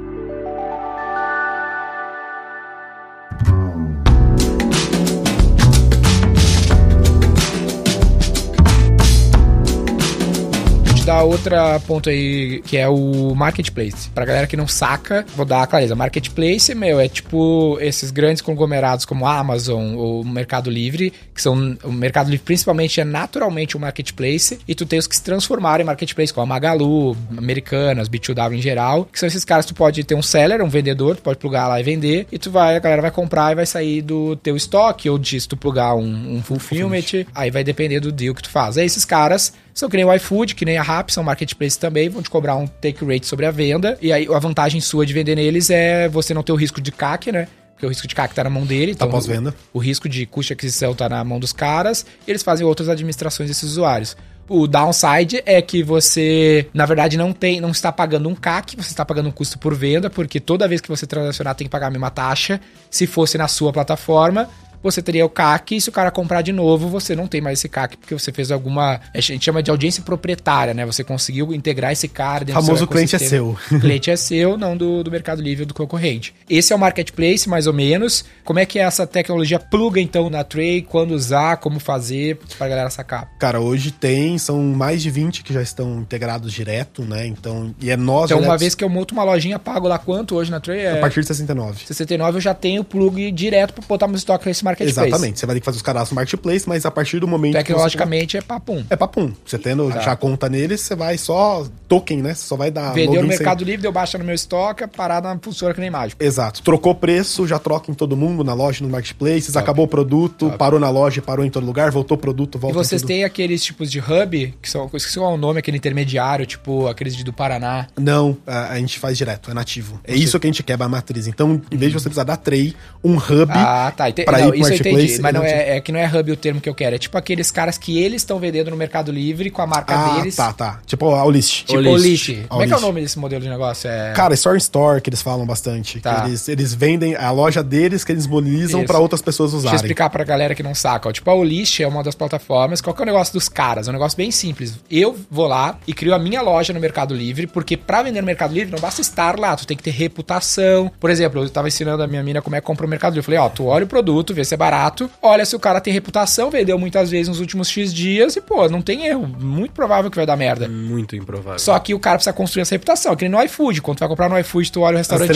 Dar outra ponto aí, que é o marketplace. Pra galera que não saca, vou dar a clareza. Marketplace, meu, é tipo esses grandes conglomerados como a Amazon ou Mercado Livre, que são. O Mercado Livre principalmente é naturalmente um marketplace, e tu tem os que se transformaram em marketplace, como a Magalu, Americanas, B2W em geral, que são esses caras que tu pode ter um seller, um vendedor, tu pode plugar lá e vender, e tu vai, a galera vai comprar e vai sair do teu estoque, ou de se tu plugar um, um fulfillment, aí vai depender do deal que tu faz. Aí esses caras são que nem o iFood, que nem a Rap, são marketplace também, vão te cobrar um take rate sobre a venda. E aí a vantagem sua de vender neles é você não ter o risco de CAC, né? Porque o risco de CAC tá na mão dele. Tá pós-venda. O, o risco de custo de aquisição tá na mão dos caras. E eles fazem outras administrações desses usuários. O downside é que você, na verdade, não tem, não está pagando um CAC, você está pagando um custo por venda, porque toda vez que você transacionar tem que pagar a mesma taxa. Se fosse na sua plataforma, você teria o CAC, e se o cara comprar de novo, você não tem mais esse CAC, porque você fez alguma. A gente chama de audiência proprietária, né? Você conseguiu integrar esse cara dentro do Famoso seu cliente é seu. O *laughs* cliente é seu, não do, do Mercado Livre do concorrente. Esse é o marketplace, mais ou menos. Como é que essa tecnologia pluga, então, na Tray? Quando usar, como fazer, pra galera sacar? Cara, hoje tem, são mais de 20 que já estão integrados direto, né? Então, e é nós Então, uma vez que eu monto uma lojinha, pago lá quanto hoje na Tray? É a partir de 69. 69 eu já tenho plug direto pra botar meu estoque nesse marketplace. Exatamente. Você vai ter que fazer os cadastros no marketplace, mas a partir do momento que você- Tecnologicamente é papum. É papum. Você tendo já a conta neles, você vai só token, né? Você só vai dar Vendeu no login sem- Mercado Livre, deu baixa no meu estoque, a parada funciona que nem mágico. Exato. Trocou preço, já troca em todo mundo, na loja, nos marketplaces, acabou o produto, parou na loja, parou em todo lugar, voltou o produto, E volta vocês em tudo. têm aqueles tipos de hub, que são, esqueci qual é o nome, aquele intermediário, tipo aqueles do Paraná. Não, a, a gente faz direto, é nativo. É isso que a gente quebra a matriz. Então, em vez de você precisar da Tray, um hub Ah, tá. Ente... pra não, ir isso eu entendi. Mas não é, é que não é hub o termo que eu quero. É tipo aqueles caras que eles estão vendendo no Mercado Livre com a marca Ah, deles. tá, tá. Tipo a Olist. Tipo Olist. Olist. Como é que é o nome desse modelo de negócio? É... Cara, Store in Store, que eles falam bastante. que Tá. eles, eles vendem a loja deles, que eles Isso. pra outras pessoas Deixa eu usarem. explicar pra galera que não saca. ó. Tipo, a Olist é uma das plataformas. Qual que é o negócio dos caras? É um negócio bem simples. Eu vou lá e crio a minha loja no Mercado Livre, porque pra vender no Mercado Livre não basta estar lá, tu tem que ter reputação. Por exemplo, eu tava ensinando a minha mina como é que compra o Mercado Livre. Eu falei, ó, tu olha o produto, vê se é barato, olha se o cara tem reputação, vendeu muitas vezes nos últimos X dias e, pô, não tem erro. Muito provável que vai dar merda. Muito improvável. Só que o cara precisa construir essa reputação, que nem no iFood. Quando tu vai comprar no iFood, tu olha o restaurante.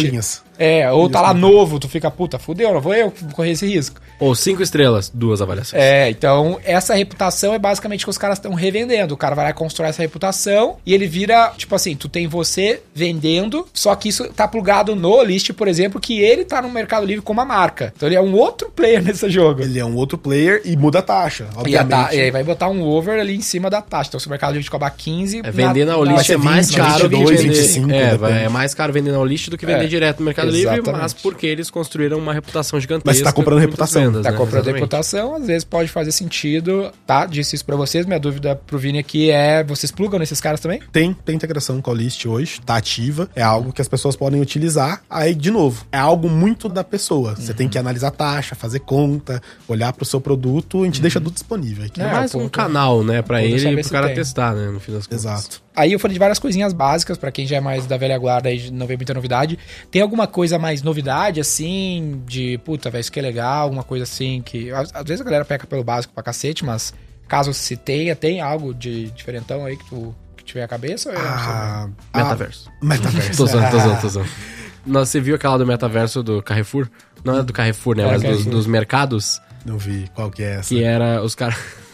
É, ou tá lá novo, tu fica, puta, fudeu, não vou eu correr esse risco. Ou cinco estrelas, duas avaliações. É, então essa reputação é basicamente que os caras estão revendendo. O cara vai lá constrói essa reputação e ele vira, tipo assim, tu tem você vendendo, só que isso tá plugado no list, por exemplo, que ele tá no Mercado Livre como a marca. Então ele é um outro player nesse jogo. Ele é um outro player e muda a taxa, E, a obviamente. ta- e aí vai botar um over ali em cima da taxa. Então se o Mercado Livre te cobrar 15... É, vender na, na Olist é mais 20, caro que 22, vender. 25, é, vai- é mais caro vender na Olist do que vender É, direto no Mercado Livre, exatamente. mas porque eles construíram uma reputação gigantesca. Mas você tá comprando reputação. vendas, Tá né? comprando Exatamente. reputação, às vezes pode fazer sentido, tá? Disse isso pra vocês. Minha dúvida pro Vini aqui é: vocês plugam nesses caras também? Tem, tem integração com a List hoje, tá ativa. É algo que as pessoas podem utilizar. Aí, de novo, é algo muito da pessoa. Você tem que analisar a taxa, fazer conta, olhar pro seu produto. A gente deixa tudo disponível aqui. É É, mais o um ponto- canal, né, é ele e pro cara tem. testar, né, no fim das contas. Exato. Aí eu falei de várias coisinhas básicas pra quem já é mais da velha guarda e não vê muita novidade. Tem alguma coisa mais novidade, assim, de puta, velho, isso que é legal, alguma coisa assim que. Às, às vezes a galera peca pelo básico pra cacete, mas caso se tenha, tem algo de diferentão aí que tu que tiver a cabeça? ou é- Ah, Metaverso. ah, metaverso. Tô zoando, tô zoando, tô *laughs* zoando. Nossa, você viu aquela do metaverso do Carrefour? Não é do Carrefour, né? É, mas dos, dos mercados. Não vi qual que é essa. Que era os caras. *laughs*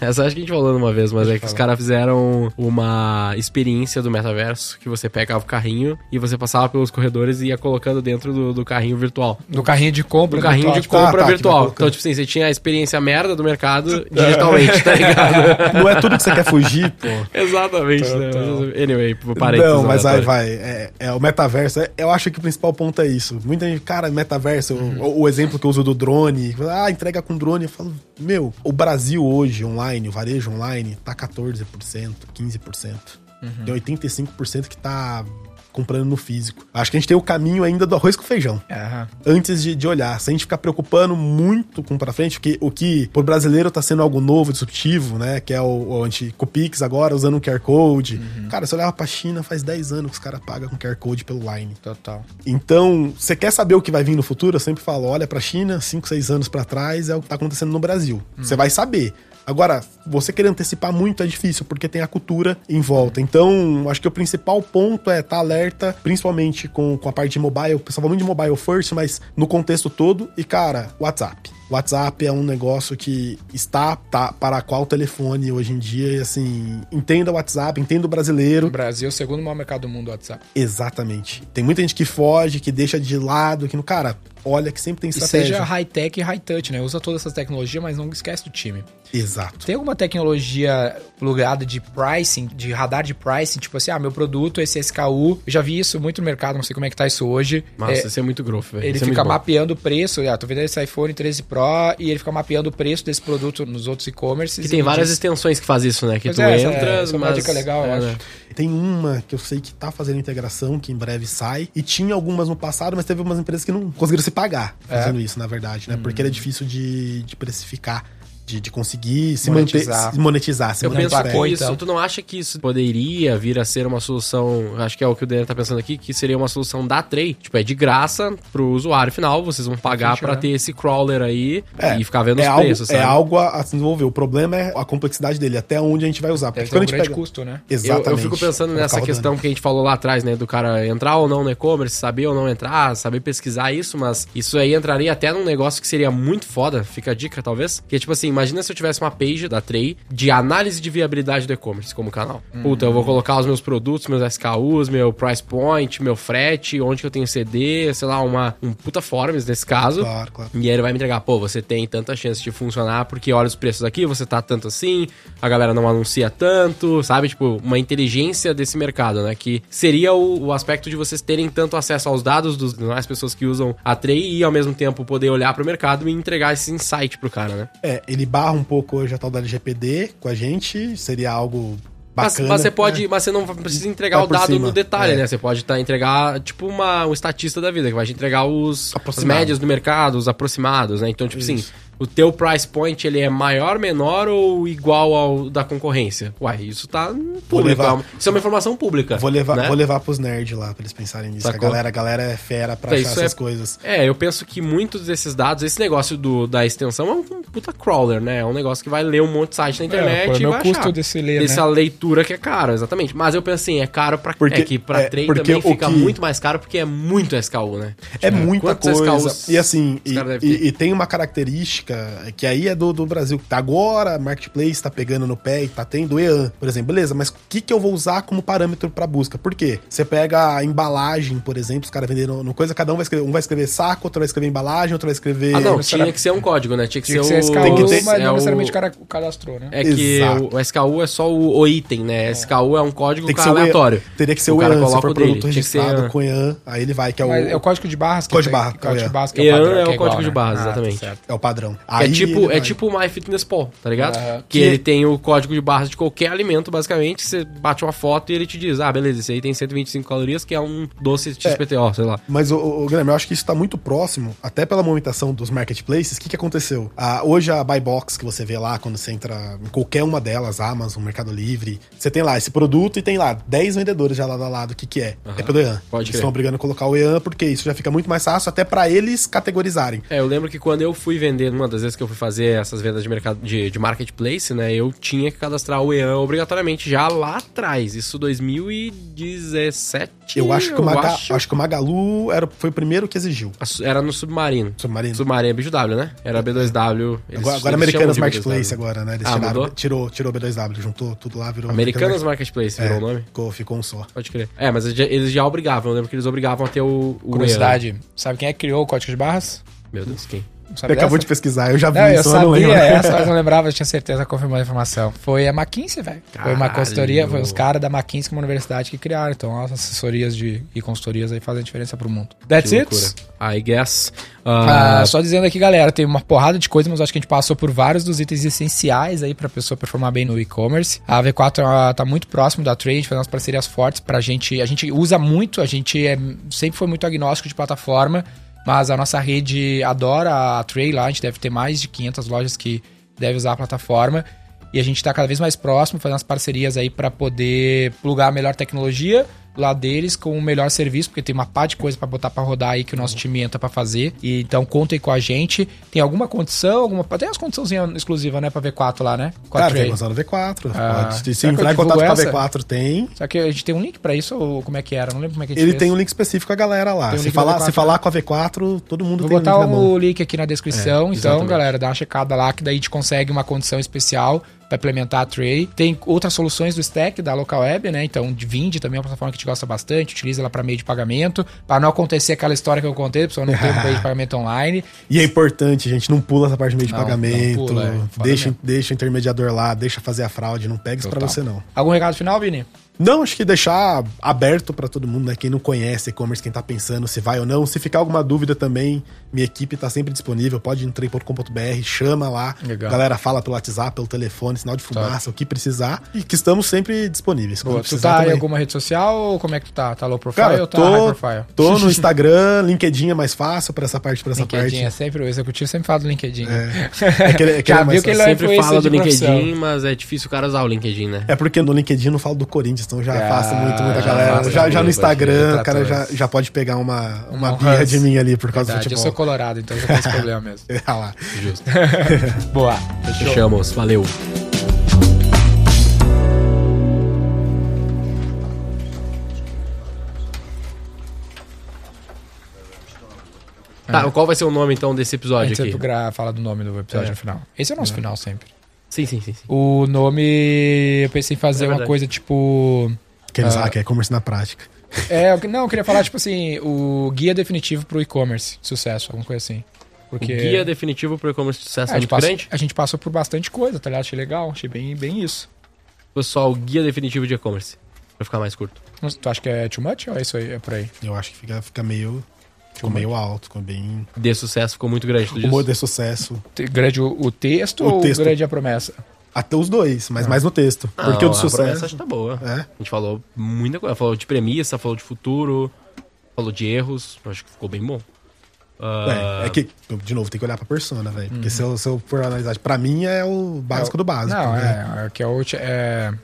Essa acho que a gente falou uma vez, mas é que os caras fizeram uma experiência do metaverso que você pegava o carrinho e você passava pelos corredores e ia colocando dentro do, do carrinho virtual. No carrinho de compra. Do carrinho de virtual, compra tá, que vai virtual. Então, tipo assim, você tinha a experiência merda do mercado *laughs* digitalmente, tá ligado? *laughs* Não é tudo que você quer fugir, pô. Exatamente, né? Mas, Anyway, parei Não, mas aí vai. É, é, o metaverso, é- eu acho que o principal ponto é isso. Muita gente, cara, metaverso, o, o exemplo que eu uso do drone, ah, entrega com drone. Eu falo, meu, o Brasil hoje, online, o varejo online, tá 14%, 15%. Tem 85% que tá comprando no físico. Acho que a gente tem o caminho ainda do arroz com feijão Aham. antes de, de olhar. Se a gente ficar preocupando muito com pra frente, porque o que pro brasileiro tá sendo algo novo, disruptivo, né? Que é o, o anti com o Pix agora, usando um QR Code. Cara, se olhar pra China, faz 10 anos que os caras pagam com QR Code pelo Line. Total. Então, você quer saber o que vai vir no futuro? Eu sempre falo, olha pra China, 5, 6 anos pra trás, é o que tá acontecendo no Brasil. Você vai saber. Agora, você querer antecipar muito é difícil, porque tem a cultura em volta. Então, acho que o principal ponto é estar alerta, principalmente com, com a parte de mobile. O pessoal fala muito de mobile first, mas no contexto todo. E, cara, WhatsApp. WhatsApp é um negócio que está tá, para qual telefone hoje em dia. E, assim, entenda o WhatsApp, entenda o brasileiro. O Brasil é o segundo maior mercado do mundo, o WhatsApp. Exatamente. Tem muita gente que foge, que deixa de lado, que no cara, olha que sempre tem E estratégia. seja high-tech e high-touch, né? Usa todas essas tecnologias, mas não esquece do time. Exato. Tem alguma tecnologia plugada de pricing, de radar de pricing, tipo assim, ah, meu produto, esse SKU, eu já vi isso muito no mercado, não sei como é que tá isso hoje. Nossa, É, isso é muito growth, velho. ele Isso é fica bom. mapeando o preço, ah, tô vendendo esse iPhone 13 Pro e ele fica mapeando o preço desse produto nos outros e-commerces. Que tem e várias diz- extensões que fazem isso, né? Que Pois tu é, essa- entra, essa é uma mas... dica legal, eu é, acho. né? Tem uma que eu sei que tá fazendo integração, que em breve sai. E tinha algumas no passado, mas teve algumas empresas que não conseguiram se pagar É. fazendo isso, na verdade, né? Porque ele é difícil de, de precificar, de, de conseguir se Monetizar. manter, se monetizar. Se Eu penso que pé. pagou, isso, então. tu não acha que isso poderia vir a ser uma solução, acho que é o que o Daniel tá pensando aqui, que seria uma solução da Trade, tipo, é de graça pro usuário final, vocês vão pagar né? ter esse crawler aí É, e ficar vendo é os algo, preços, sabe? É algo a, a se desenvolver. O problema é a complexidade dele, até onde a gente vai usar. Porque um quando a gente grande pega... custo, né? Eu, Exatamente. eu fico pensando nessa questão que a gente falou lá atrás, né? Do cara entrar ou não no e-commerce, saber ou não entrar, saber pesquisar isso, mas isso aí entraria até num negócio que seria muito foda, fica a dica talvez. Que é tipo assim, imagina se eu tivesse uma page da Trey de análise de viabilidade do e-commerce como canal. Puta, eu vou colocar os meus produtos, meus SKUs, meu price point, meu frete, onde que eu tenho CD, sei lá, uma, um puta forms nesse caso. Claro, claro. E aí ele vai me entregar, pô, você tem tanta chance de funcionar porque olha os preços aqui, você tá tanto assim, a galera não anuncia tanto, sabe? Tipo, uma inteligência desse mercado, né? Que seria o, o aspecto de vocês terem tanto acesso aos dados dos das pessoas que usam a Trey e ao mesmo tempo poder olhar pro mercado e entregar esse insight pro cara, né? É, ele barra um pouco hoje a tal da LGPD com a gente, seria algo Mas, bacana. mas você pode, né? mas você não precisa entregar Vai o dado cima, no detalhe, é. né? Você pode tá, entregar, tipo, uma, um estatista da vida, que vai te entregar os, as médias do mercado, os aproximados, né? Então, tipo assim, Isso. O teu price point, ele é maior, menor ou igual ao da concorrência? Uai, isso tá público. levar- é uma- Isso é uma informação pública. Vou levar, né? vou levar pros nerds lá pra eles pensarem nisso. Sacou? A galera, a galera é fera pra É, achar essas é- coisas. É, eu penso que muitos desses dados, esse negócio do, da extensão é um puta crawler, né? É um negócio que vai ler um monte de site na internet qual é o e vai custo achar. desse ler, Dessa né? leitura que é caro, exatamente. Mas eu penso assim, é caro pra... Porque- é que pra é, trade porque também o fica que- muito mais caro porque é muito SKU, né? É muita coisa. SKUs E assim, e, e- e tem uma característica que aí é do, do Brasil. Tá Agora, Marketplace tá pegando no pé e tá tendo EAN, por exemplo. Beleza, mas o que, que eu vou usar como parâmetro pra busca? Por quê? Você pega a embalagem, por exemplo, os caras venderam no coisa, cada um vai escrever. Um vai escrever saco, outro vai escrever embalagem, outro vai escrever. Ah, não, tinha que ser um código, né? Tinha que Tinha que ser ser o... SKU, Tem que ter- mas é não o- necessariamente o cara cadastrou, né? É que Exato. o, o SKU é só o, o item, né? SKU é um código Tem que ser o EAN. aleatório. Teria que ser O o, cara EAN, se coloca for o dele. produto Tinha que ser registrado EAN. com EAN, aí ele vai, que é o, Mas é o código de barras que Código de barra, código é. de barras que é o padrão, é que o código igual, de né? barras, Ah, tá exatamente. é o padrão. Que Aí é tipo, é tipo o MyFitnessPal, tá ligado? Que Que- ele tem o código de barras de qualquer alimento, basicamente. Você bate uma foto e ele te diz: ah, beleza, esse aí tem 125 calorias, que é um doce XPTO, sei lá. Mas, o, o, Guilherme, eu acho que isso tá muito próximo, até pela movimentação dos marketplaces. O que, que aconteceu? Ah, hoje a Buy Box que você vê lá, quando você entra em qualquer uma delas, Amazon, Mercado Livre, você tem lá esse produto e tem lá 10 vendedores já lado a lado. O que, que é? É pelo EAN. Pode Eles estão obrigando a colocar o EAN porque isso já fica muito mais fácil até pra eles categorizarem. É, eu lembro que quando eu fui vender numa uma das vezes que eu fui fazer essas vendas de mercado de, de marketplace, né? Eu tinha que cadastrar o EAN obrigatoriamente já lá atrás. Isso 2017. Eu acho que, o, Maga, acho. acho que o Magalu era, foi o primeiro que exigiu. Era no Submarino. Submarino. Submarino é bicho W, né? Era B2W. Eles- Agora, agora eles Americanas Marketplace B2W. agora, né? Eles Ah, tiraram, mudou? tirou, tirou B2W, juntou tudo lá, virou Americanas Marketplace virou É, o nome? Ficou, ficou um só. Pode crer. É, mas eles já- obrigavam. Eu lembro que eles obrigavam a ter o, o Curiosidade, sabe quem é que criou o código de barras? EAN. Meu Deus, quem? Não Você acabou de pesquisar, eu já vi Não, eu isso, eu não sabia lembro. essa, mas não lembrava, eu tinha certeza, confirmou a informação. Foi a McKinsey, velho. Foi uma consultoria, foi os caras da McKinsey, uma universidade que criaram. Então, as assessorias de, e consultorias aí fazem diferença pro mundo. That's Que it. loucura. I guess. Ah, Ah, só dizendo aqui, galera, tem uma porrada de coisas, mas acho que a gente passou por vários dos itens essenciais aí pra pessoa performar bem no e-commerce. A V4 ela tá muito próximo da Trade, faz umas parcerias fortes pra gente. A gente usa muito, a gente é- sempre foi muito agnóstico de plataforma, mas a nossa rede adora a Trade lá, a gente deve ter mais de 500 lojas que devem usar a plataforma. E a gente tá cada vez mais próximo, fazendo as parcerias aí pra poder plugar a melhor tecnologia lá deles com o melhor serviço, porque tem uma pá de coisa pra botar pra rodar aí que o nosso time entra pra fazer. E então contem com a gente. Tem alguma condição, alguma tem as condiçãozinhas exclusivas, né, pra V4 lá, né? Com a Cara, tem Trade. lançado V4. Ah, pode, se entrar em contato com a essa? V4, tem. Só que a gente tem um link pra isso ou como é que era? Não lembro como é que a gente Ele fez. tem um link específico a galera lá. Um Se falar, V4, se falar com a V4, todo mundo Vou tem botar o link o link aqui na descrição, É, então, galera, dá uma checada lá que daí a gente consegue uma condição especial pra implementar a Tray. Tem outras soluções do Stack, da Local Web, né? Então, Vind também é uma plataforma que a gente gosta bastante, utiliza ela pra meio de pagamento, pra não acontecer aquela história que eu contei, a pessoa não ter um *laughs* meio de pagamento online. E é importante, gente, não pula essa parte de meio de Não, pagamento. não pula, é, deixa, mesmo. deixa o intermediador lá, deixa fazer a fraude, não pega isso Total. você não. Algum recado final, Vini? Não, acho que deixar aberto pra todo mundo, né? Quem não conhece e-commerce, quem tá pensando se vai ou não. Se ficar alguma dúvida também, minha equipe tá sempre disponível. Pode ir no trem.com.br, chama lá. Legal. Galera fala pelo WhatsApp, pelo telefone, sinal de fumaça, o que precisar. E que estamos sempre disponíveis. Boa, tu tá em também. alguma rede social ou como é que tu tá? Tá low profile Cara, ou tá high tô, profile? tô no *laughs* Instagram, LinkedIn é mais fácil pra essa parte, pra essa LinkedIn é parte. sempre, o executivo sempre fala do LinkedIn. É, *laughs* é que ele- é que ele Já é viu que ele é sempre fala do. LinkedIn, mas é difícil o cara usar o LinkedIn, né? É porque no LinkedIn não falo do Corinthians, então já Ah, afasta muito, muita já galera. afasta Já, já no Instagram, o cara já, já pode pegar uma, uma Um birra de mim ali por causa Verdade, do eu futebol. sou colorado, então já tem esse problema mesmo. *laughs* Ah lá. Justo. *laughs* Boa. Fechou. Fechamos. Valeu. Tá, qual vai ser o nome então desse A episódio gente aqui? gra- fala do nome do episódio É. no final. Esse é o nosso final sempre. Sim, sim, sim, sim. O nome, eu pensei em fazer É uma coisa tipo. Aqueles Ah. lá que é e-commerce na prática. É, eu- não, eu queria falar tipo assim, o guia definitivo pro e-commerce, sucesso, alguma coisa assim. Porque O guia definitivo pro e-commerce de sucesso É, é, a, gente muito passa- grande? a gente passou por bastante coisa, tá ligado? Achei legal, achei bem, bem isso. Pessoal, o guia definitivo de e-commerce. Pra ficar mais curto. Não- Tu acha que é too much ou é isso aí? É por aí? Eu acho que fica, fica meio. Ficou meio alto, ficou bem. De sucesso ficou muito grande, tu O de sucesso. Grande o, o texto O ou texto. grande a promessa? Até os dois, mas mais no texto. Não, Porque o de a promessa sucesso. acho que tá boa. É. A gente falou muita coisa. Falou de premissa, falou de futuro, falou de erros. Acho que ficou bem bom. Ah, É, é que, de novo, tem que olhar pra persona, velho. Uhum. Porque se, eu, se eu for analisar, pra mim é o básico do básico. Não, né? é, é que é o. É,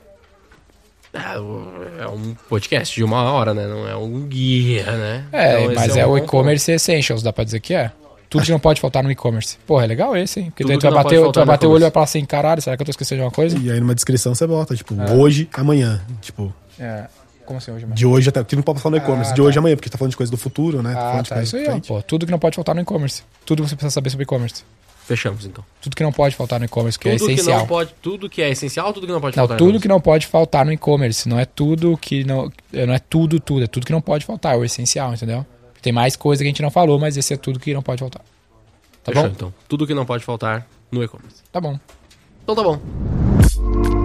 É, é um podcast de uma hora, né? Não é um guia, né? é, Então, mas um é, o e-commerce essentials, dá pra dizer que é. Tudo que não pode faltar no e-commerce. Porra, é legal esse, hein? Porque Tudo daí tu vai não bater, pode tu faltar vai no bater o olho e e-commerce. vai falar assim, caralho, será que eu tô esquecendo de uma coisa? E aí numa descrição você bota, tipo, É. hoje, amanhã. Tipo, É. Como assim hoje, mano? de hoje até. Que não pode falar no e-commerce. Ah, de hoje tá. amanhã, porque tá falando de coisa do futuro, né? Ah, falando de tá. coisa Isso aí, ó, frente. pô. Tudo que não pode faltar no e-commerce. Tudo que você precisa saber sobre e-commerce. Fechamos, então. Tudo que não pode faltar no e-commerce, que é tudo que essencial. não pode, tudo que é essencial, tudo que não pode Não, faltar. tudo que não pode faltar no e-commerce. Não é tudo que não. Não é tudo, tudo. É tudo que não pode faltar. É o essencial, entendeu? Tem mais coisa que a gente não falou, mas esse é tudo que não pode faltar. Tá Fechou, bom? então. Tudo que não pode faltar no e-commerce. Tá bom. Então tá bom.